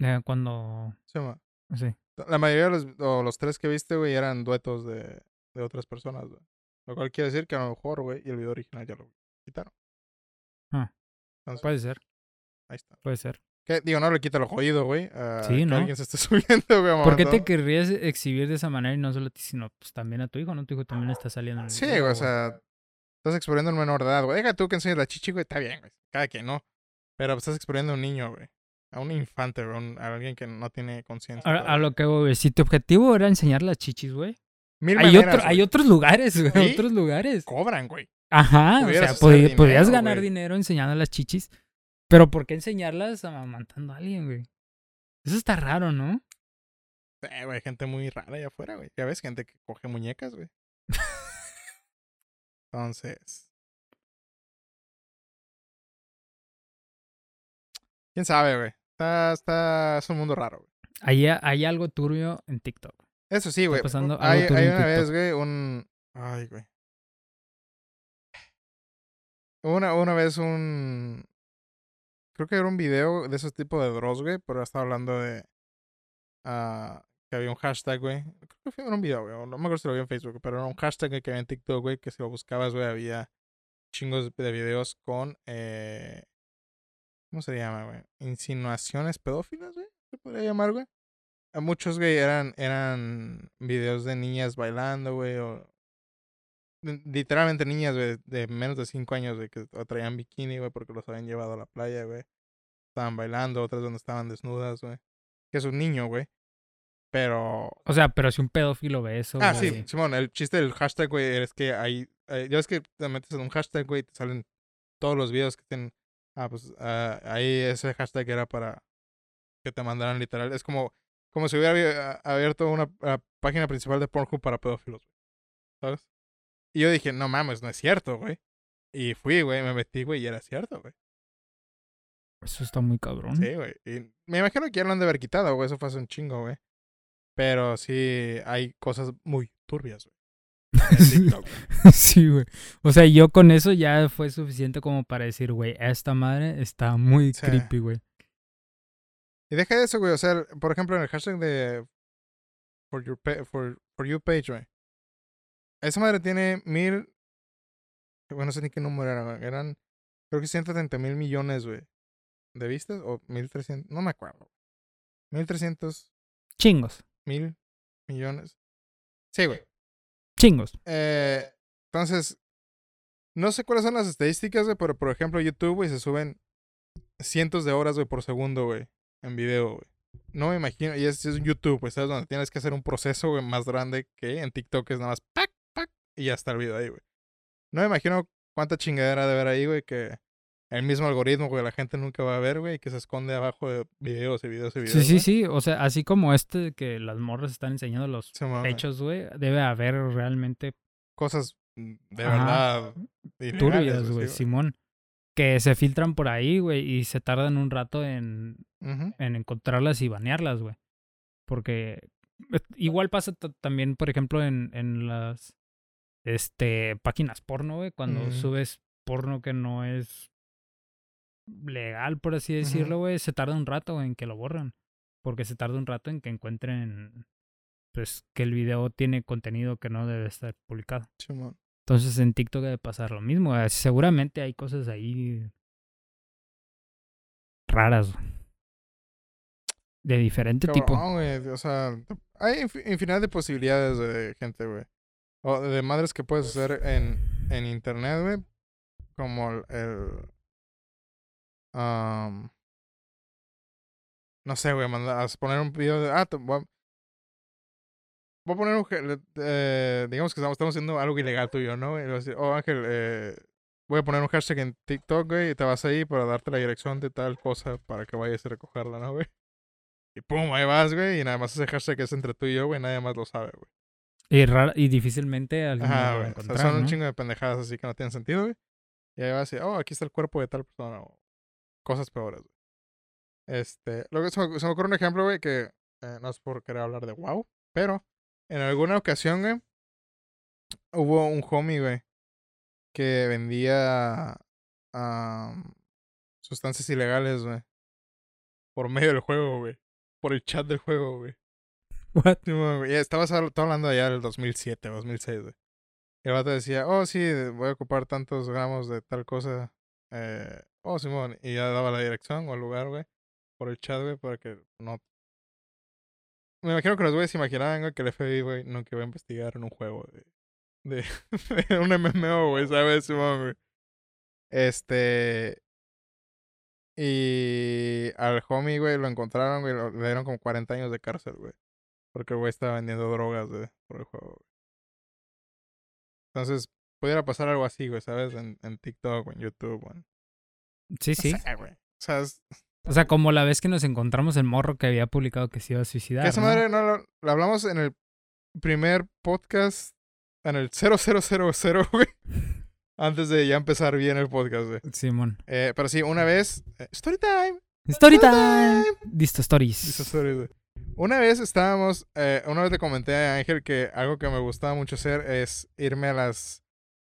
Eh, cuando, sí. La mayoría de los, o los tres que viste, güey, eran duetos de, de otras personas, güey. Lo cual quiere decir que a lo mejor, güey, y el video original ya lo quitaron. Ah. Entonces, Puede ser, ahí está. puede ser. Que, digo, no le quita lo jodido, güey. a Sí, que ¿no? alguien se esté subiendo, güey. ¿Por qué te querrías exhibir de esa manera y no solo a ti, sino pues también a tu hijo? ¿No? Tu hijo también está saliendo en el Sí, video, o sea, estás exponiendo a un menor de edad, güey. Deja tú que enseñes la chichi, güey, está bien, güey. Cada quien, ¿no? Pero estás exponiendo a un niño, güey. A un infante, güey. a alguien que no tiene conciencia. A, lo que, güey, si tu objetivo era enseñar las chichis, güey. Mil Hay, maneras, otro, hay otros lugares, güey. ¿Sí? Otros lugares. Cobran, güey. Ajá, o sea, podrías ganar güey. dinero enseñando las chichis. Pero ¿por qué enseñarlas amamantando a alguien, güey? Eso está raro, ¿no? Eh, güey, gente muy rara allá afuera, güey. Ya ves, gente que coge muñecas, güey. Entonces. ¿Quién sabe, güey? Está, está, es un mundo raro, güey. Hay, hay algo turbio en TikTok. Eso sí, güey. pasando algo Hay, hay una vez, güey, un... Ay, güey. Una, una vez un... Creo que era un video de esos tipos de Dross, güey, pero estaba hablando de... ah, que había un hashtag, güey. Creo que fue en un video, güey. No me acuerdo si lo vi en Facebook, pero era un hashtag que había en TikTok, güey, que si lo buscabas, güey, había chingos de videos con... Eh, ¿Cómo se llama, güey? Insinuaciones pedófilas, güey. Se podría llamar, güey. A muchos, güey, eran, eran videos de niñas bailando, güey, o... li- Literalmente niñas, güey, de menos de 5 años, güey, que traían bikini, güey, porque los habían llevado a la playa, güey. Estaban bailando, otras donde estaban desnudas, güey. Que es un niño, güey. Pero... O sea, pero si un pedófilo ve eso. Ah, güey, sí, Simón, el chiste del hashtag, güey, es que ahí... eh, ya ves que te metes en un hashtag, güey, y te salen todos los videos que tienen... Ah, pues ah, ahí ese hashtag era para que te mandaran literal. Es como, como si hubiera abier- abierto una ah, página principal de Pornhub para pedófilos, güey. ¿Sabes? Y yo dije, no mames, no es cierto, güey. Y fui, güey, me metí, güey, y era cierto, güey. Eso está muy cabrón. Sí, güey. Y me imagino que ya lo han de haber quitado, güey. Eso fue hace un chingo, güey. Pero sí hay cosas muy turbias, güey. en TikTok, güey. Sí, güey. O sea, yo con eso ya fue suficiente como para decir, güey, esta madre está muy Sí. creepy, güey. Y deja de eso, güey. O sea, por ejemplo, en el hashtag de For, your pa- for, for You page, güey. Esa madre tiene mil. Bueno, no sé ni qué número era, güey. Eran, creo que 130 mil millones, güey. ¿De vistas? O 1300. No me acuerdo. 1300 Chingos. Mil millones. Sí, güey. Chingos. Eh, entonces, no sé cuáles son las estadísticas, güey, pero por ejemplo, YouTube, güey, se suben cientos de horas, güey, por segundo, güey, en video, güey. No me imagino, y es, es YouTube, pues, ¿sabes? Donde tienes que hacer un proceso, güey, más grande que en TikTok es nada más pac, pac, y ya está el video ahí, güey. No me imagino cuánta chingadera de ver ahí, güey, que el mismo algoritmo, güey, la gente nunca va a ver, güey, que se esconde abajo de videos y videos y videos. Sí, sí, güey. sí. O sea, así como este que las morras están enseñando los Simón, güey. debe haber realmente Cosas mm, de verdad turbias, güey, Simón. Que se filtran por ahí, güey, y se tardan un rato en, en encontrarlas y banearlas, güey. Porque igual pasa también, por ejemplo, en, en las este páginas porno, güey, cuando subes porno que no es legal, por así decirlo, güey, se tarda un rato en que lo borran. Porque se tarda un rato en que encuentren pues que el video tiene contenido que no debe estar publicado. Entonces en TikTok debe pasar lo mismo. güey. Seguramente hay cosas ahí raras. De diferente tipo. Güey. O sea, hay infi- infinidad de posibilidades de gente, güey. O de madres que puedes hacer en, en internet, güey. Como el. el, am, no sé, güey. Mandar, a poner un video de. Ah, te voy a, voy a poner un. eh, digamos que estamos, estamos haciendo algo ilegal tuyo, ¿no? Y voy a decir, oh, Ángel, eh, voy a poner un hashtag en TikTok, güey. Y te vas ahí para darte la dirección de tal cosa para que vayas a recogerla, ¿no, güey? Y pum, ahí vas, güey. Y nada más ese hashtag es entre tú y yo, güey. Nadie más lo sabe, güey. Y, rara- y difícilmente alguien Ajá, lo va a güey. O sea, encontrar, son un chingo de pendejadas así que no tienen sentido, güey. Y ahí vas y, oh, aquí está el cuerpo de tal persona. O cosas peores, güey. Este, luego se me, se me ocurre un ejemplo, güey, que eh, no es por querer hablar de wow, pero en alguna ocasión, güey, hubo un homie, güey, que vendía am, sustancias ilegales, güey, por medio del juego, güey. Por el chat del juego, güey. What? Ya estabas habl- estaba hablando allá del 2007, 2006, güey. Y el vato decía, oh, sí, voy a ocupar tantos gramos de tal cosa. Eh, oh, Simón. Y ya daba la dirección o el lugar, güey. Por el chat, güey, para que no... Me imagino que los güeyes se imaginaban, güey, que el FBI, güey, nunca iba a investigar en un juego de... De, un MMO, güey, ¿sabes, Simón, güey? Este... Y al homie, güey, lo encontraron, güey, le dieron como 40 años de cárcel, güey. Porque el güey estaba vendiendo drogas, güey, por el juego, güey. Entonces, pudiera pasar algo así, güey, ¿sabes? En, en TikTok o en YouTube, güey. Sí, sí. Güey. O sea, es- O sea, como la vez que nos encontramos el morro que había publicado que se iba a suicidar. que esa ¿no? madre no lo, lo hablamos en el primer podcast, en el 0000, güey. Antes de ya empezar bien el podcast, güey. Simón. Eh, pero sí, una vez... eh, story time. Story time. Listo, stories. Dice stories, güey. Una vez estábamos, eh, una vez le comenté a Ángel que algo que me gustaba mucho hacer es irme a las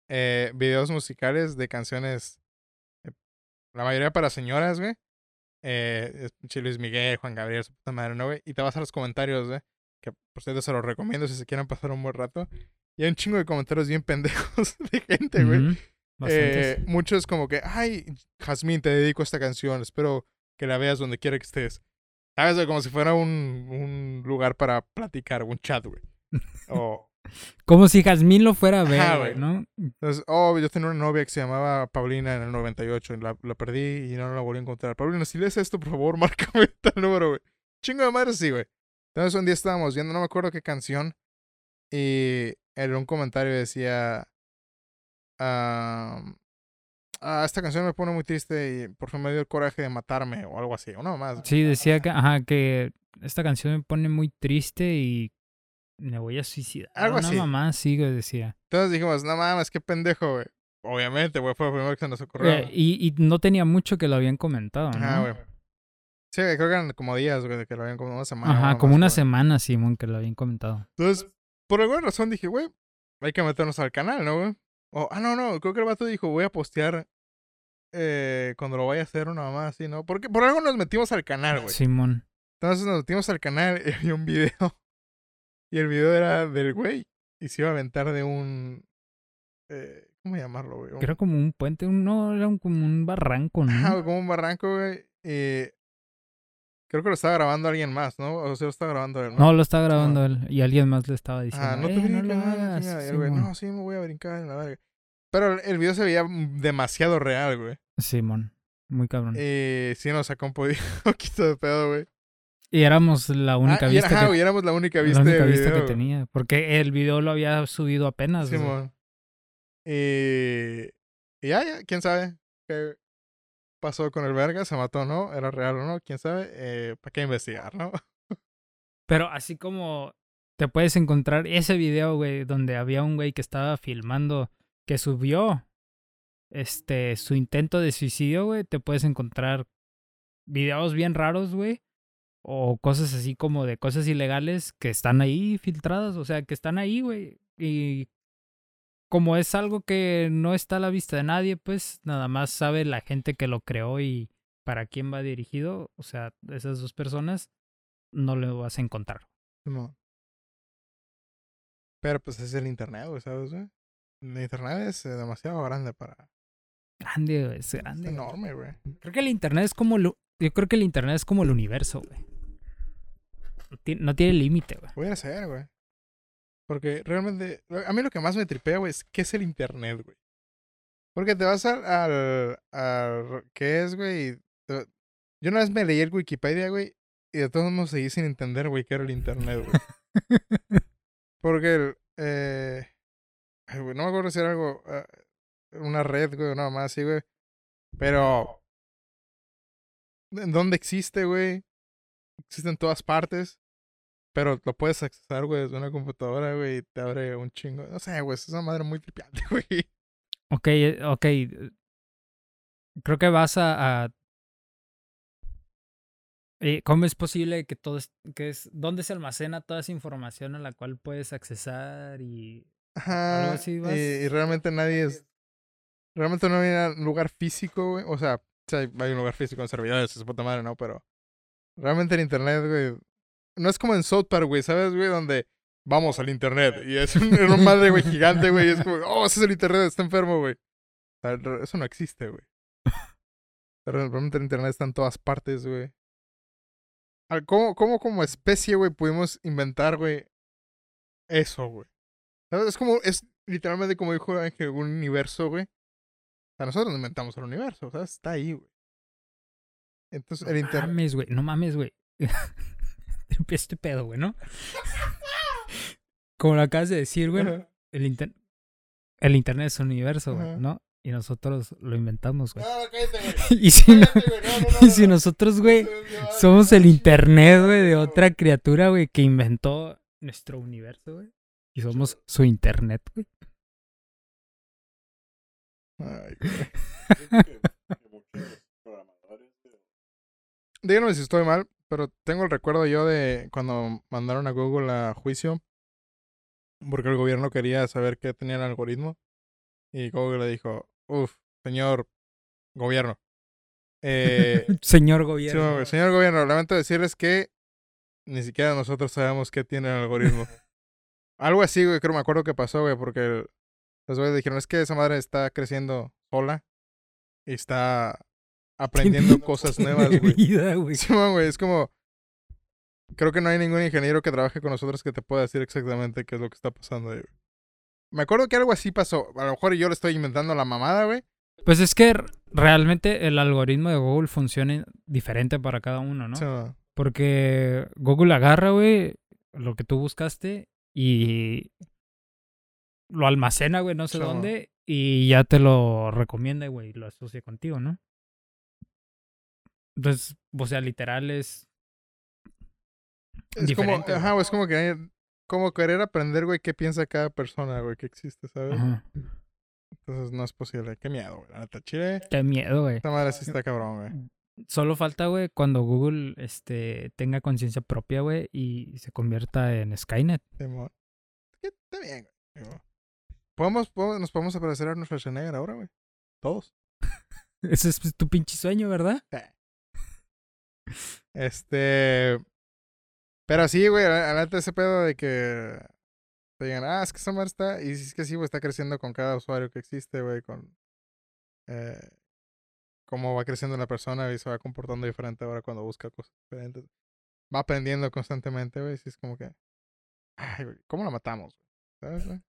eh, videos musicales de canciones, la mayoría para señoras, güey. Eh, Luis Miguel, Juan Gabriel, su puta madre, ¿no, güey? Y te vas a los comentarios, güey. Que por cierto se los recomiendo si se quieren pasar un buen rato. Y hay un chingo de comentarios bien pendejos de gente, güey. Ujú, bastantes. Eh, muchos como que, ay, Jazmín, te dedico a esta canción, espero que la veas donde quiera que estés. ¿Sabes? Como si fuera un, un lugar para platicar, un chat, güey. O, Como si Jazmín lo fuera a ver, Ajá, güey, güey. ¿no? entonces, oh, yo tenía una novia que se llamaba Paulina en el 98, y la, la perdí y no la volví a encontrar. Paulina, si lees esto, por favor, márcame tal número, güey. Chingo de madre, sí, güey. Entonces un día estábamos viendo, no me acuerdo qué canción, y en un comentario decía, ah, ah, esta canción me pone muy triste y por fin me dio el coraje de matarme o algo así, una más. Sí, decía que, ajá, que esta canción me pone muy triste y me voy a suicidar. Algo Una así. mamá sí, güey, decía. Entonces dijimos, no mames, qué pendejo, güey. obviamente, güey, fue lo primero que se nos ocurrió. Eh, y, y no tenía mucho que lo habían comentado, ¿no? Ajá, güey. Sí, creo que eran como días, güey, de que lo habían como una semana. Ajá, como más, una güey. semana, Simón, que lo habían comentado. Entonces, por alguna razón dije, güey, hay que meternos al canal, ¿no, güey? O, ah, no, no, creo que el vato dijo, voy a postear eh, cuando lo vaya a hacer una mamá así, ¿no? Porque por algo nos metimos al canal, güey. Simón. Entonces nos metimos al canal y había un video. Y el video era del güey. Y se iba a aventar de un. Eh, ¿Cómo llamarlo, güey? Era como un puente, un, no, era un- como un barranco, ¿no? Güey, como un barranco, güey. Y. Creo que lo estaba grabando alguien más, ¿no? O sea, lo estaba grabando él, ¿no? No, lo estaba grabando él. Y alguien más le estaba diciendo, Ajá, no te "Eh, no lo no, la hagas. chingada". Y el güey, Simón. no, sí, me voy a brincar en la verga. Pero el- video se veía mm, demasiado real, güey. Simón. Muy cabrón. Y sí nos sacó un poquito de pedo, güey. Y éramos la única Ah, y vista era- ajá, que güey, éramos la única la vista, única de vista video, que tenía. Porque el video lo había subido apenas. güey. Simón. Y, y ya, ya, quién sabe qué pasó con el verga, se mató o no, era real o no, quién sabe, eh, ¿para qué investigar, no? Pero así como te puedes encontrar ese video, güey, donde había un güey que estaba filmando, que subió este su intento de suicidio, güey, te puedes encontrar videos bien raros, güey, o cosas así como de cosas ilegales que están ahí filtradas, o sea, que están ahí, güey, y como es algo que no está a la vista de nadie, pues nada más sabe la gente que lo creó y para quién va dirigido, o sea, esas dos personas no lo vas a encontrar. Simón. Pero pues es el internet, güey, ¿sabes, güey? El internet es demasiado grande para... Grande, güey, es Es grande. güey. enorme, güey. Creo que el internet es como lo- yo creo que el internet es como el universo, güey. No ti- No tiene límite, güey. Voy a hacer, güey. Porque realmente, a mí lo que más me tripea, güey, es qué es el internet, güey. Porque te vas al, al, al- ¿qué es, güey? Yo una vez me leí el Wikipedia, güey, y de todos modos seguí sin entender, güey, qué era el internet, güey. Porque, el, eh, ay, güey, no me acuerdo si era algo, ah, una red, güey, o nada más así, güey. Pero, ¿en dónde existe, güey? Existe en todas partes. Pero lo puedes accesar, güey, desde una computadora, güey, y te abre un chingo. No sé, güey, es una madre muy tripiante, güey. Ok, eh, ok. eh, Creo que vas a... a- Eh, ¿Cómo es posible que todo es, que es... ¿Dónde se almacena toda esa información a la cual puedes accesar y... Ajá. así y, y realmente nadie es. Realmente no hay un lugar físico, güey. O sea, sí hay un lugar físico en servidores, es puta madre, ¿no? Pero. Realmente el internet, güey. No es como en South Park, güey, ¿sabes, güey? Donde vamos al internet. Y es un, madre, güey, gigante, güey. Y es como, oh, ese es el internet, está enfermo, güey. Eso no existe, güey. Realmente el internet está en todas partes, güey. ¿Cómo, ¿Cómo como especie, güey, pudimos inventar, güey, eso, güey? Es como, es literalmente como dijo Ángel, un universo, güey. O sea, nosotros no inventamos el universo, ¿sabes? Está ahí, güey. Entonces, el No internet. mames, güey. No mames, güey. este pedo, güey, ¿no? Como lo acabas de decir, güey. El, inter- el internet es un universo, güey. ¿no? Y nosotros lo inventamos, güey. No, no, cállate, güey. Y si, no- Cállate, güey. No, no, no, y si no. nosotros, güey, No, somos no, el no, internet, güey, de no. otra criatura, güey, que inventó nuestro universo, güey. Y somos su internet, güey. Ay, que, que Díganme si estoy mal, pero tengo el recuerdo yo de cuando mandaron a Google a juicio porque el gobierno quería saber qué tenía el algoritmo y Google le dijo, uff, señor gobierno. Eh, Señor sí, gobierno. güey, señor gobierno, lamento decirles que ni siquiera nosotros sabemos qué tiene el algoritmo. Algo así, güey, creo me acuerdo que pasó, güey, porque el- los güeyes dijeron, es que esa madre está creciendo sola y está aprendiendo cosas nuevas, güey. Sí, man, güey, es como. Creo que no hay ningún ingeniero que trabaje con nosotros que te pueda decir exactamente qué es lo que está pasando ahí, güey. Me acuerdo que algo así pasó. A lo mejor yo le estoy inventando la mamada, güey. Pues es que realmente el algoritmo de Google funciona diferente para cada uno, ¿no? Sí, man. Porque Google agarra, güey, lo que tú buscaste y lo almacena, güey, no sé dónde, y ya te lo recomienda, güey, y lo asocia contigo, ¿no? Entonces, o sea, literal es... Es como, ajá, es como que como querer aprender, güey, qué piensa cada persona, güey, que existe, ¿sabes? Ajá. Entonces no es posible. Qué miedo, güey. La Chile. Qué miedo, güey. Esta madre sí está cabrón, güey. Solo falta, güey, cuando Google este, tenga conciencia propia, güey, y se convierta en Skynet. Está bien, güey. ¿Podemos, podemos- nos podemos aparecer a nuestra Schwarzenegger ahora, güey. Todos. Ese es tu pinche sueño, ¿verdad? Este. Pero sí, güey, la la neta ese pedo de que te digan, ah, es que esa madre está. Y sí, es que sí, güey, está creciendo con cada usuario que existe, güey, con. Eh, cómo va creciendo la persona y se va comportando diferente ahora cuando busca cosas diferentes. Va aprendiendo constantemente, güey. Sí, es como que. Ay, güey, ¿cómo la matamos? güey? ¿Sabes, güey?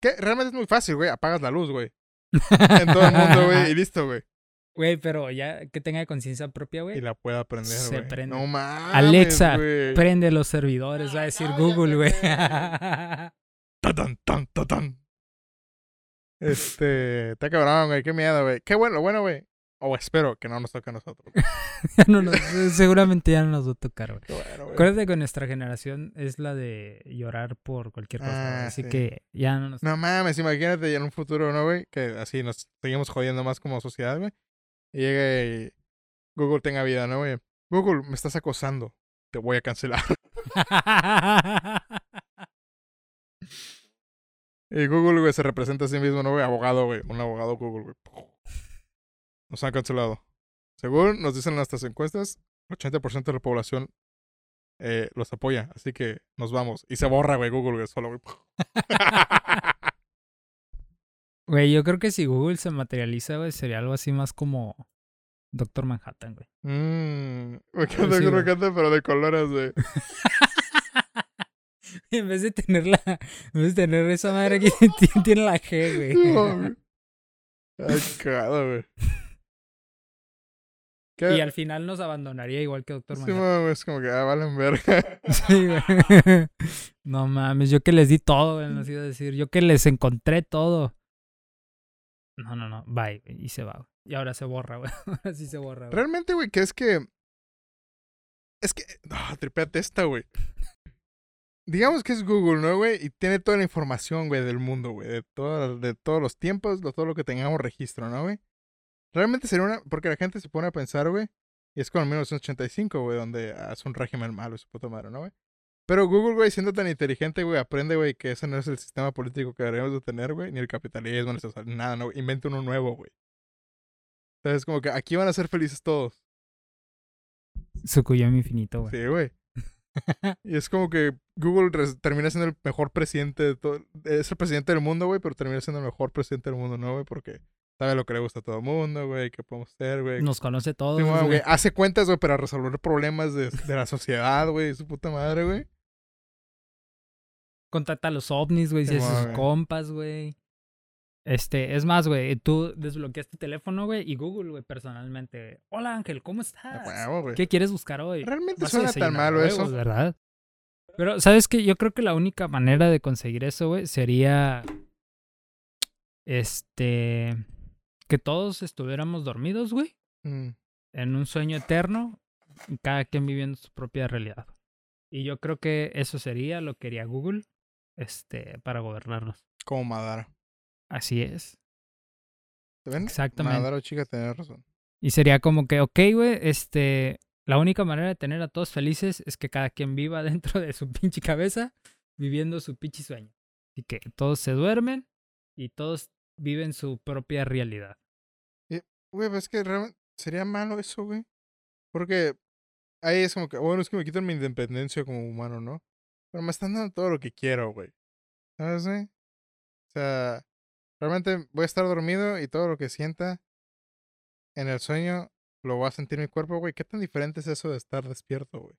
Que realmente es muy fácil, güey. Apagas la luz, güey. En todo el mundo, güey. Y listo, güey. Güey, pero ya que tenga conciencia propia, Y güey. la pueda aprender, Se güey. prende. No mames. Alexa, güey. Prende los servidores, va a decir Google, güey. Tatán, tan, tatán. Este, está cabrón, güey, qué miedo, güey. Qué bueno, bueno, güey. O espero que no nos toque a nosotros. Ya no nos- seguramente ya no nos va a tocar, güey. Bueno. Acuérdate que nuestra generación es la de llorar por cualquier cosa, Ah, así sí. que ya no nos... No mames, imagínate ya en un futuro, ¿no, güey? Que así nos seguimos jodiendo más como sociedad, güey. Y llegue y Google tenga vida, ¿no, güey? Google, me estás acosando. Te voy a cancelar. Y Google, güey, se representa a sí mismo, ¿no, güey? Abogado, güey. Un abogado Google, güey. Nos han cancelado. Según nos dicen nuestras encuestas, 80% de la población eh, los apoya. Así que nos vamos. Y se borra, güey, Google, güey, solo, güey. Güey, yo creo que si Google se materializa, güey, sería algo así más como Doctor Manhattan, güey. Mmm. Me encanta que encanta, pero de colores, güey. en vez de tener la... En vez de tener esa madre tiene- tiene la G, güey. No, güey. Ay, cagado, güey. ¿Qué? Y al final nos abandonaría igual que Doctor Sí, Manhattan. es como que, ah, valen verga. Sí, güey. No mames, yo que les di todo, güey, nos iba a decir. Yo que les encontré todo. No, no, no, bye, y se va, güey. Y ahora se borra, güey. Ahora sí se borra, güey. Realmente, güey, que es que. Es que. Ah, tripeate esta, güey. Digamos que es Google, ¿no, güey? Y tiene toda la información, güey, del mundo, güey. De, toda- de todos los tiempos, de todo lo que tengamos registro, ¿no, güey? Realmente sería una. Porque la gente se pone a pensar, güey. Y es como en 1985, güey, donde hace un régimen malo, su puta madre, ¿no, güey? Pero Google, güey, siendo tan inteligente, güey, aprende, güey, que ese no es el sistema político que deberíamos de tener, güey, ni el capitalismo, ni el social- nada, no, inventa uno nuevo, güey. Entonces, como que aquí van a ser felices todos. Tsukuyomi infinito, güey. Sí, güey. y es como que Google termina siendo el mejor presidente de todo. Es el presidente del mundo, güey, pero termina siendo el mejor presidente del mundo, ¿no, güey? Porque sabe lo que le gusta a todo el mundo, güey, qué podemos hacer, güey. Nos conoce todos, Sí, güey. Hace cuentas, güey, para resolver problemas de, de la sociedad, güey, su puta madre, güey. Contacta a los ovnis, güey, si es sus compas, güey. Este, es más, güey, tú desbloqueas tu teléfono, güey, y Google, güey, personalmente. Hola, Ángel, ¿cómo estás? huevo. ¿Qué quieres buscar hoy? Realmente Vas suena tan malo huevos, eso. ¿verdad? Pero, ¿sabes qué? Yo creo que la única manera de conseguir eso, güey, sería. Este. Que todos estuviéramos dormidos, güey. Mm. En un sueño eterno. Y cada quien viviendo su propia realidad. Y yo creo que eso sería lo que haría Google. Este. Para gobernarnos. Como Madara. Así es. ¿Te ven? Exactamente. Madara, chica, tenés razón. Y sería como que, ok, güey, este, la única manera de tener a todos felices es que cada quien viva dentro de su pinche cabeza, viviendo su pinche sueño. Así que todos se duermen y todos viven su propia realidad. Güey, pues es que realmente sería malo eso, güey. Porque ahí es como que, bueno, es que me quitan mi independencia como humano, ¿no? Pero me están dando todo lo que quiero, güey. ¿Sabes, güey? O sea, realmente voy a estar dormido y todo lo que sienta en el sueño lo voy a sentir en mi cuerpo, güey. ¿Qué tan diferente es eso de estar despierto, güey?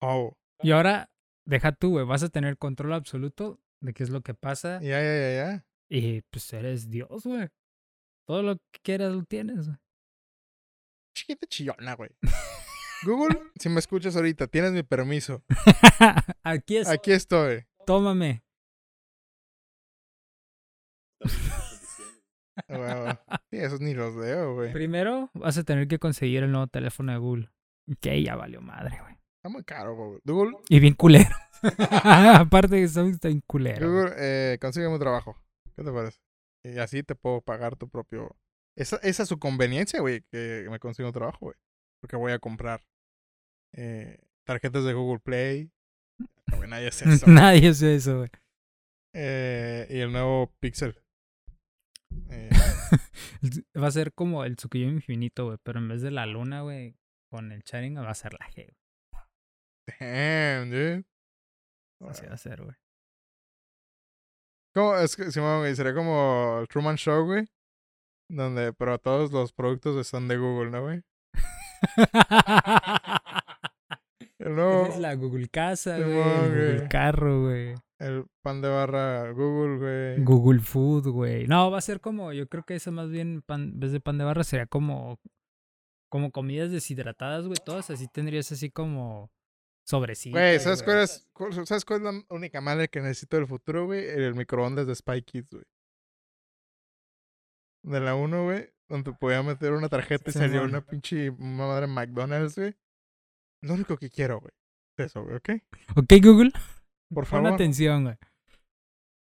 Oh, Y ahora, deja tú, güey, vas a tener control absoluto de qué es lo que pasa ya, ya, ya, ya. y pues eres Dios, güey. Todo lo que quieras lo tienes, güey. Chiquita chillona, güey. Google, si me escuchas ahorita, tienes mi permiso. Aquí es, Aquí estoy. tómame. Ah. Sí, esos ni los leo, güey. Primero vas a tener que conseguir el nuevo teléfono de Google. Que ya valió madre, güey. Está muy caro, güey. Google, Y bien culero. Aparte que son está bien culero. Google, eh, consígueme un trabajo. ¿Qué te parece? Y así te puedo pagar tu propio... Esa, esa es su conveniencia, güey, que me consigo un trabajo, güey. Porque voy a comprar eh, tarjetas de Google Play. No, nadie hace eso. Nadie hace eso, güey. Eh, y el nuevo Pixel. Eh, Va a ser como el Tsukuyomi infinito, güey. Pero en vez de la luna, güey, con el Sharingan va a ser la G. güey. damn, dude. Así va a ser, güey. ¿Cómo? Es que, Simón, güey, sería como el Truman Show, güey. Donde, pero todos los productos están de Google, ¿no, güey? El nuevo, Es la Google Casa, güey. Simón, el Google güey. Carro, güey. el pan de barra Google, güey. Google Food, güey. No, va a ser como, yo creo que eso más bien, pan, en vez de pan de barra, sería como, como comidas deshidratadas, güey. Todas así tendrías así como sobrecitos. Güey, ¿sabes cuál es, cuál- ¿sabes cuál es la única madre que necesito del futuro, güey? El microondas de Spy Kids, güey. De la 1, güey, donde podía meter una tarjeta y Sí, salía una pinche madre McDonald's, güey. Lo único que quiero, güey. es Eso, güey, ¿ok? Ok, Google, Por pon favor. atención, güey.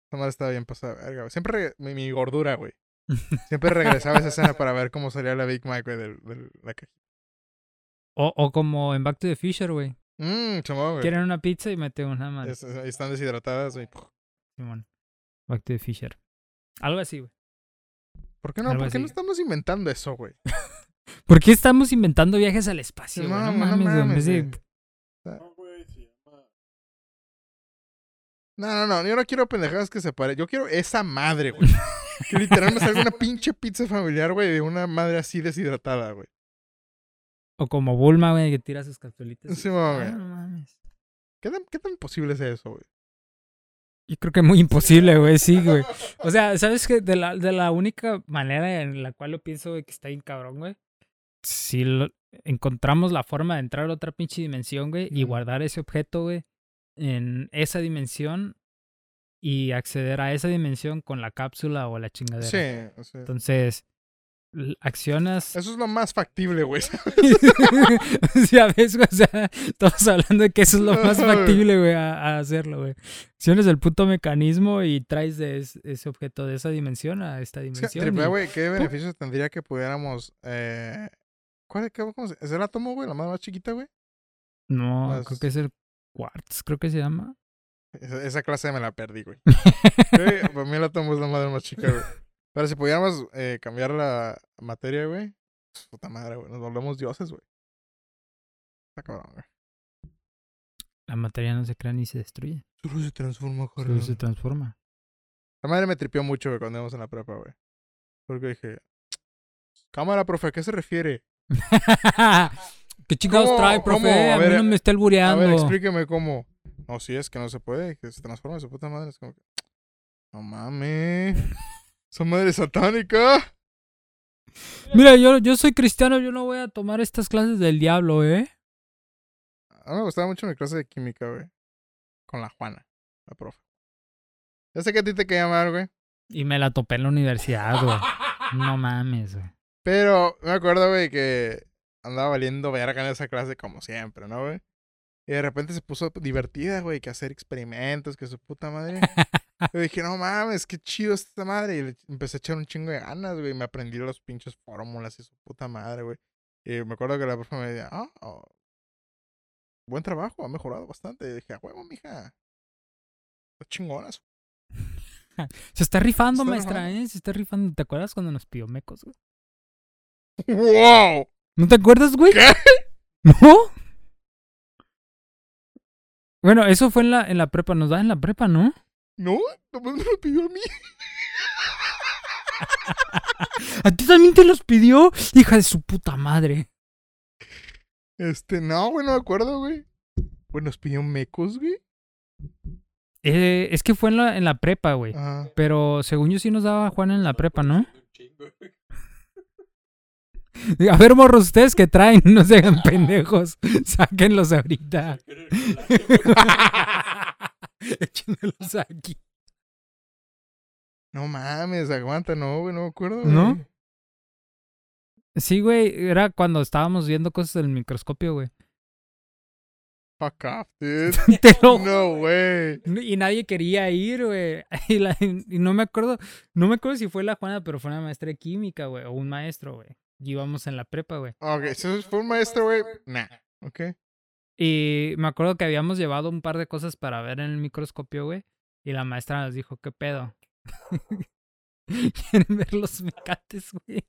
Esa madre estaba bien pasada, verga, güey. Siempre, re- mi, mi gordura, güey. Siempre regresaba a esa escena para ver cómo salía la Big Mac, güey, de, de la caja. O, o como en Back to the Fisher, güey. Mmm, güey. Quieren una pizza y mete una madre. Es- es- Están deshidratadas, güey. Simón. Back to the Fisher. Algo así, güey. ¿Por qué no? Algo ¿Por qué no estamos inventando eso, güey? ¿Por qué estamos inventando viajes al espacio? No, no, no mames, güey, mames, güey. No, güey. No, no, no, yo no quiero pendejadas que se pare. Yo quiero esa madre, güey. que literal me salga una pinche pizza familiar, güey, de una madre así deshidratada, güey. O como Bulma, güey, que tira sus capsulitas. Sí, Ah, güey. no mames. ¿Qué tan, ¿Qué tan posible es eso, güey? Yo creo que muy imposible, güey, sí, güey. O sea, ¿sabes qué? De la, de la única manera en la cual lo pienso, güey, que está bien cabrón, güey. Si lo- encontramos la forma de entrar a otra pinche dimensión, güey, y guardar ese objeto, güey, en esa dimensión y acceder a esa dimensión con la cápsula o la chingadera. Sí, o sea, Entonces, accionas. Eso es lo más factible, güey. sí, a veces, güey, o sea, estamos hablando de que eso es lo más factible, güey, a, a hacerlo, güey. Acciones el puto mecanismo y traes de es- ese objeto de esa dimensión a esta dimensión. güey, ¿qué beneficios tendría que pudiéramos. Eh... ¿Cuál es, cómo se- ¿Es el átomo, güey? La madre más chiquita, güey. No, Las- creo que es el quartz, creo que se llama. Esa, esa clase me la perdí. Güey, Para mí el átomo es la madre más chica, güey. Pero si pudiéramos eh, cambiar la materia, güey. pues, Puta madre, güey. Nos volvemos dioses, güey. Está cabrón, güey. La materia no se crea ni se destruye, Solo se transforma, solo cabrón. se transforma. La madre me tripió mucho, güey, cuando íbamos en la prepa, güey. Porque dije, cámara, profe, ¿a qué se refiere? ¿Qué chingados trae, profe? ¿Cómo? A A, mí ver, no me está A albureando. ver, explíqueme cómo. No, si es que no se puede, que se transforma en su puta madre. Es como que, no mames. Son madre satánica. Mira, yo, yo soy cristiano, yo no voy a tomar estas clases del diablo, ¿eh? A mí me gustaba mucho mi clase de química, güey. Con la Juana, la profe. Ya sé que a ti te quería llamar, güey. Y me la topé en la universidad, güey. No mames, güey. Pero me acuerdo, güey, que andaba valiendo verga en esa clase como siempre, ¿no, güey? Y de repente se puso divertida, güey, que hacer experimentos, que su puta madre. Yo dije, no mames, qué chido está esta madre. Y le empecé a echar un chingo de ganas, güey. Me aprendí los pinches fórmulas y su puta madre, güey. Y me acuerdo que la profe me decía, ah, oh, buen trabajo, ha mejorado bastante. Y dije, a huevo, mija. Chingonas. Se está rifando, Está maestra, rifando. ¿eh? Se está rifando. ¿Te acuerdas cuando nos pidió mecos, güey? ¡Wow! ¿No te acuerdas, güey? ¿Qué? ¿No? Bueno, eso fue en la, en la prepa. Nos da en la prepa, ¿no? No, nomás me lo pidió a mí. ¿A ti también te los pidió? Hija de su puta madre. Este, no, güey, no me acuerdo, güey. Pues nos pidió mecos, güey. Eh, es que fue en la, en la prepa, güey. Ajá. Pero según yo sí nos daba Juan en la prepa, ¿no? A ver, morros, ustedes que traen, no se hagan pendejos. Sáquenlos ahorita. Échenmelos aquí. No mames, aguanta, no, güey, no me acuerdo. ¿No? güey. Sí, güey, era cuando estábamos viendo cosas del microscopio, güey. Fuck off, dude. Lo No way. Y nadie quería ir, güey. Y, la- y no me acuerdo, no me acuerdo si fue la Juana, pero fue una maestra de química, güey, o un maestro, güey. Y íbamos en la prepa, güey. Ok, si fue un maestro, güey. Nah. Ok. Y me acuerdo que habíamos llevado un par de cosas para ver en el microscopio, güey. Y la maestra nos dijo, ¿qué pedo? ¿Quieren ver los mecates, güey?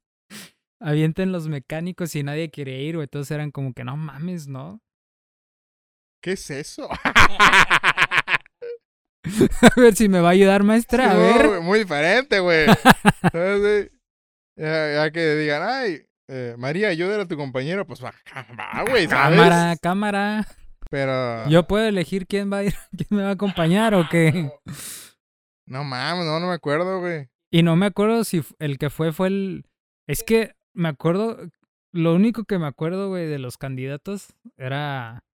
Avienten los mecánicos y nadie quería ir, güey. Todos eran como que no mames, ¿no? ¿Qué es eso? A ver si me va a ayudar, maestra. A No, ver. muy diferente, güey. ¿Sabes, güey? Ya, ya que digan, ay, eh, María, ayúdale a tu compañero, pues va, va, güey, ¿sabes? Cámara, cámara. Pero. Yo puedo elegir quién va a ir, quién me va a acompañar o qué. No mames, no, no me acuerdo, güey. Y no me acuerdo si el que fue fue el. Es que me acuerdo. Lo único que me acuerdo, güey, de los candidatos era.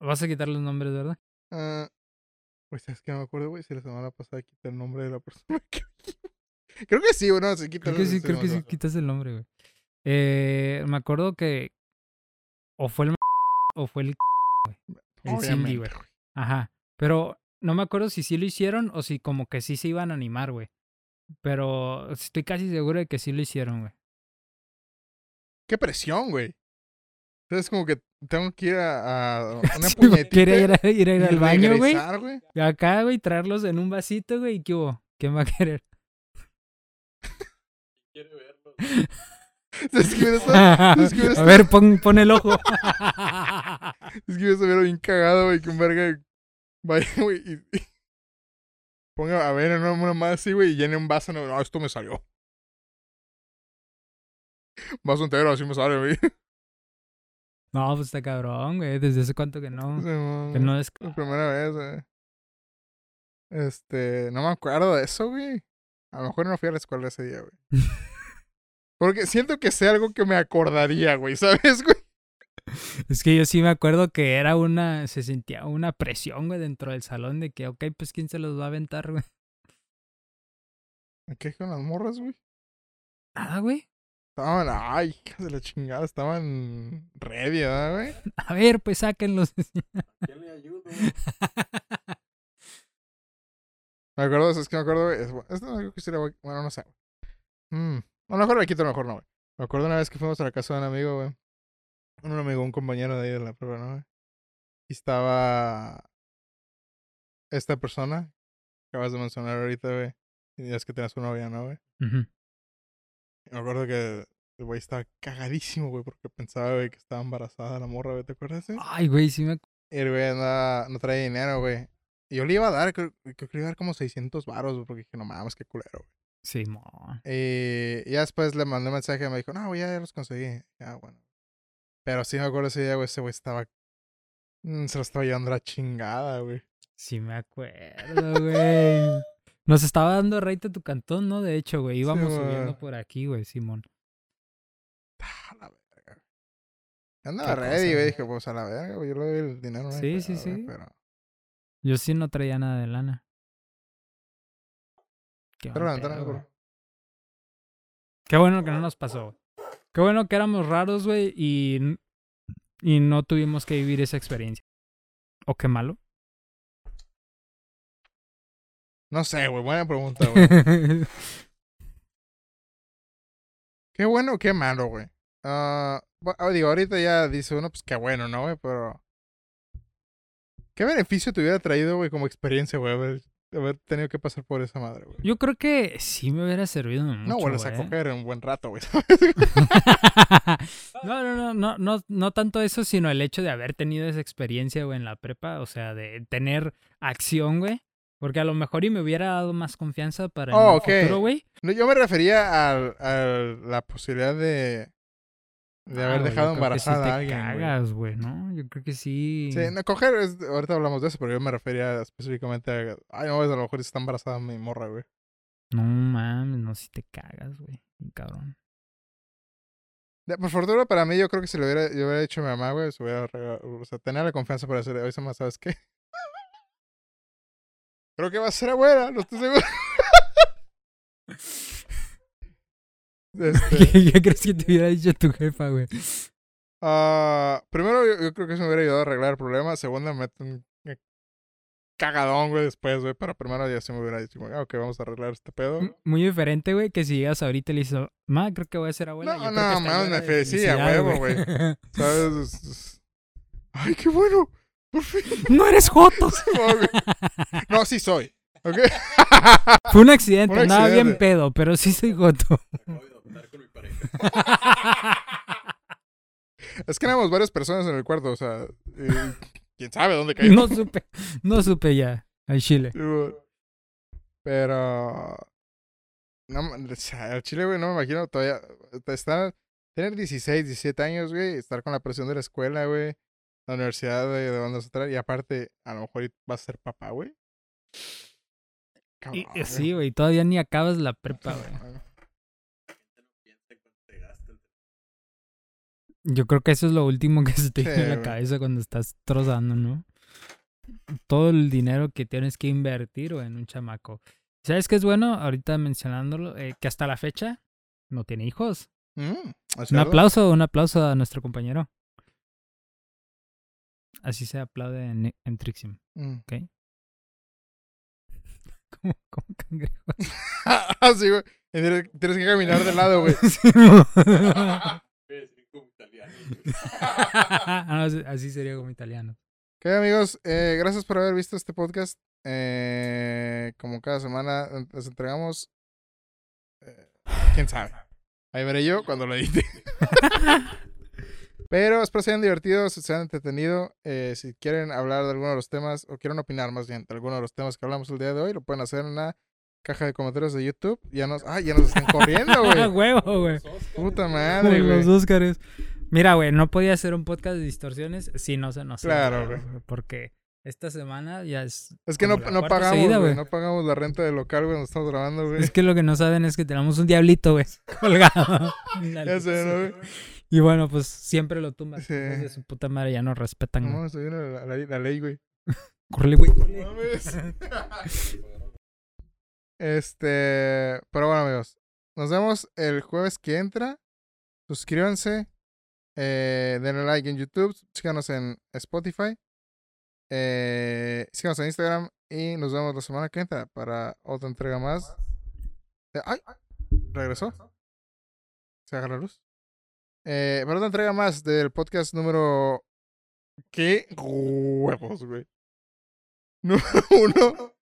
Vas a quitar los nombres, ¿verdad? Ah, pues es que no me acuerdo, güey, si la semana pasada quité el nombre de la persona que. Creo que sí, güey, no, se quita Creo que sí, creo que sí quitas el nombre, güey. Eh, me acuerdo que. O fue el. O fue el. El Cindy, güey. Ajá. Pero no me acuerdo si sí lo hicieron o si como que sí se iban a animar, güey. Pero estoy casi seguro de que sí lo hicieron, güey. Qué presión, güey. Entonces, como que tengo que ir a, a una Sí, puñetita. Quería ir, a- ir a ir y al baño, güey. Acá, güey, traerlos en un vasito, güey. ¿Y qué hubo? ¿Quién va a querer? Quiere verlo. A ver, pon, pon el ojo. Es que yo estuviera bien cagado, güey, que un verga vaya, güey, y, y ponga a ver una, una más así, güey, y llene un vaso. No, no, esto me salió. Vaso entero, así me sale, güey. no, pues está cabrón, güey. Desde hace cuánto que no. Sí, Que no es. La primera vez, güey. Este, no me acuerdo de eso, güey. A lo mejor no fui a la escuela ese día, güey. Porque siento que sé algo que me acordaría, güey, ¿sabes, güey? Es que yo sí me acuerdo que era una. Se sentía una presión, güey, dentro del salón de que, ok, pues quién se los va a aventar, güey. ¿Qué con las morras, güey? Nada, güey. Estaban, ay, hijas de la chingada, estaban ready, ¿verdad, güey? A ver, pues sáquenlos. ¿Quién le ayuda? Me acuerdo, es que me acuerdo, güey. Es, esto no creo que sería, bueno, no sé. güey. Mm, a lo mejor le quito, a lo mejor no, güey. Me acuerdo una vez que fuimos a la casa de un amigo, güey. Un amigo, un compañero de ahí de la prueba, ¿no, güey? Y estaba esta persona que acabas de mencionar ahorita, güey. Y es que tenías una novia, ¿no, güey? Ujú. Y me acuerdo que el güey estaba cagadísimo, güey, porque pensaba, güey, que estaba embarazada la morra, güey, ¿te acuerdas, güey? Ay, güey, sí me. acu- Y el güey andaba, no traía dinero, güey. Y yo le iba a dar, creo, creo que le iba a dar como 600 varos, güey, porque dije, no mames, qué culero, güey. Sí, mo. Y ya después le mandé un mensaje y me dijo, no, güey, ya, los conseguí. Ya, bueno. Pero sí me acuerdo ese día, güey, ese güey estaba... mm, Se lo estaba llevando la chingada, güey. Sí me acuerdo, güey. Nos estaba dando rate a tu cantón, ¿no? De hecho, güey. Íbamos güey. subiendo por aquí, güey, Simón. Ah, la verga. güey. Andaba ready, güey. güey. Dije, pues a la verga, güey, yo le doy el dinero, hay Sí, sí, güey, sí. Pero, Yo sí no traía nada de lana. Qué, pero pedo, güey. Qué bueno que no nos pasó. Qué bueno que éramos raros, güey, y, y no tuvimos que vivir esa experiencia. ¿O qué malo? No sé, güey, buena pregunta, güey. qué bueno o qué malo, güey. Ah, digo, ahorita ya dice uno, pues qué bueno, ¿no, güey? Pero... ¿Qué beneficio te hubiera traído, güey, como experiencia, güey, haber, haber tenido que pasar por esa madre, güey? Yo creo que sí me hubiera servido mucho, no vuelves a coger en un buen rato, güey. no, no, no, no, no, no tanto eso, sino el hecho de haber tenido esa experiencia, güey, en la prepa, o sea, de tener acción, güey. Porque a lo mejor y me hubiera dado más confianza para Oh, el futuro, güey. No, yo me refería a, la posibilidad de, de Ah, haber dejado yo creo que sí embarazada te a alguien, cagas, güey, ¿no? Yo creo que sí. Sí, no, coger, es- ahorita hablamos de eso, pero yo me refería específicamente a, ay, no, a lo mejor está embarazada mi morra, güey. No mames, no, si te cagas, güey. Cabrón. Ya, Por fortuna para mí, yo creo que si lo hubiera, yo hubiera hecho a mi mamá, güey, se hubiera o sea, tenía la confianza para decirle, oye, mamá, ¿sabes qué? creo que va a ser abuela, no estoy seguro. Este, ¿Qué, crees que te hubiera dicho tu jefa, güey? Ah, primero, yo, yo creo que eso me hubiera ayudado a arreglar el problema. Segunda, me meto un cagadón, güey, después, güey. Pero primero ya se me hubiera dicho, güey, ok, vamos a arreglar este pedo. M- Muy diferente, güey, que si llegas ahorita y le dices, ma, creo que voy a ser abuela. No, yo creo no, mames, me de fe- sí, a felicidad, huevo, ¿Sabes? Es- es- Ay, qué bueno. Por fin. no eres joto. No, güey. Sí soy. ¿Ok? Fue un accidente, Un andaba bien pedo, pero sí soy joto. Es que éramos varias personas en el cuarto, o sea, eh, quién sabe dónde cayó. No supe, no supe ya. Al chile. Pero. No, ma- o sea, al chile, güey, no me imagino todavía. Estar, tener 16, 17 años, güey, estar con la presión de la escuela, güey, la universidad, güey, de dónde vas a entrar, y aparte, a lo mejor vas a ser papá, güey. Y- Cabrón, y sí, güey, todavía ni acabas la prepa, güey. güey. La gente no piensa en cuánto te gastan. Yo creo que eso es lo último que se te viene Sí, a la cabeza cuando estás trozando, ¿no? Todo el dinero que tienes que invertir, güey, en un chamaco. ¿Sabes qué es bueno? Ahorita mencionándolo, eh, que hasta la fecha no tiene hijos. Mm, ¿es Un aplauso, un aplauso a nuestro compañero. Así se aplaude en, en Trixium. Mm. Como, como cangrejo. Ah, sí, güey. Tienes que caminar de lado, güey. Sí, mo. Voy a decir como italiano. güey. Ah, así- así sería como italiano. Ok, amigos, eh, gracias por haber visto este podcast. Eh, como cada semana les entregamos. eh, Quién sabe. Ahí veré yo cuando lo edite. Pero espero se hayan divertido, se hayan entretenido. Si quieren hablar de alguno de los temas, o quieren opinar más bien de alguno de los temas que hablamos el día de hoy, lo pueden hacer en la caja de comentarios de YouTube. Ya nos, ah, ya nos están corriendo, Ah, güey. huevo, güey. Puta madre, güey. los Óscares. Mira, güey, no podía hacer un podcast de distorsiones si no se nos Claro, güey. Porque esta semana ya es. Es que no, no pagamos, seguida, güey. No pagamos la renta del local, güey, donde estamos grabando, güey. Es que lo que no saben es que tenemos un diablito, güey, colgado. Ya sé, ¿no, güey? Y bueno, pues siempre lo tumban. Sí. De su puta madre ya no respetan. güey. No, estoy viendo la, la- la ley, güey. Córrele, güey. Este, pero bueno, amigos, nos vemos el jueves que entra. Suscríbanse, eh, denle like en YouTube, síganos en Spotify, eh, síganos en Instagram y nos vemos la semana que entra para otra entrega más. de- ¡Ay! ¿Regresó? ¿Se agarra la luz? Eh, para otra entrega más del podcast número... ¿Qué huevos, güey? Número uno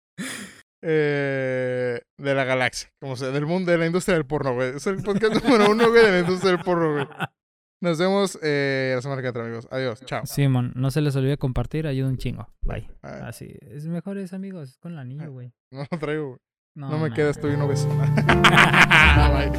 eh, de la galaxia, como sea, del mundo de la industria del porno, güey. Es el podcast número uno, güey, de la industria del porno, güey. Nos vemos eh, la semana que entra, amigos. Adiós, chao. Simón, no se les olvide compartir, ayuda un chingo. Bye. Ah, Así, es amigos, es con la niña, güey. no lo traigo, güey. No, No me nah. queda, estoy un obeso. Bye.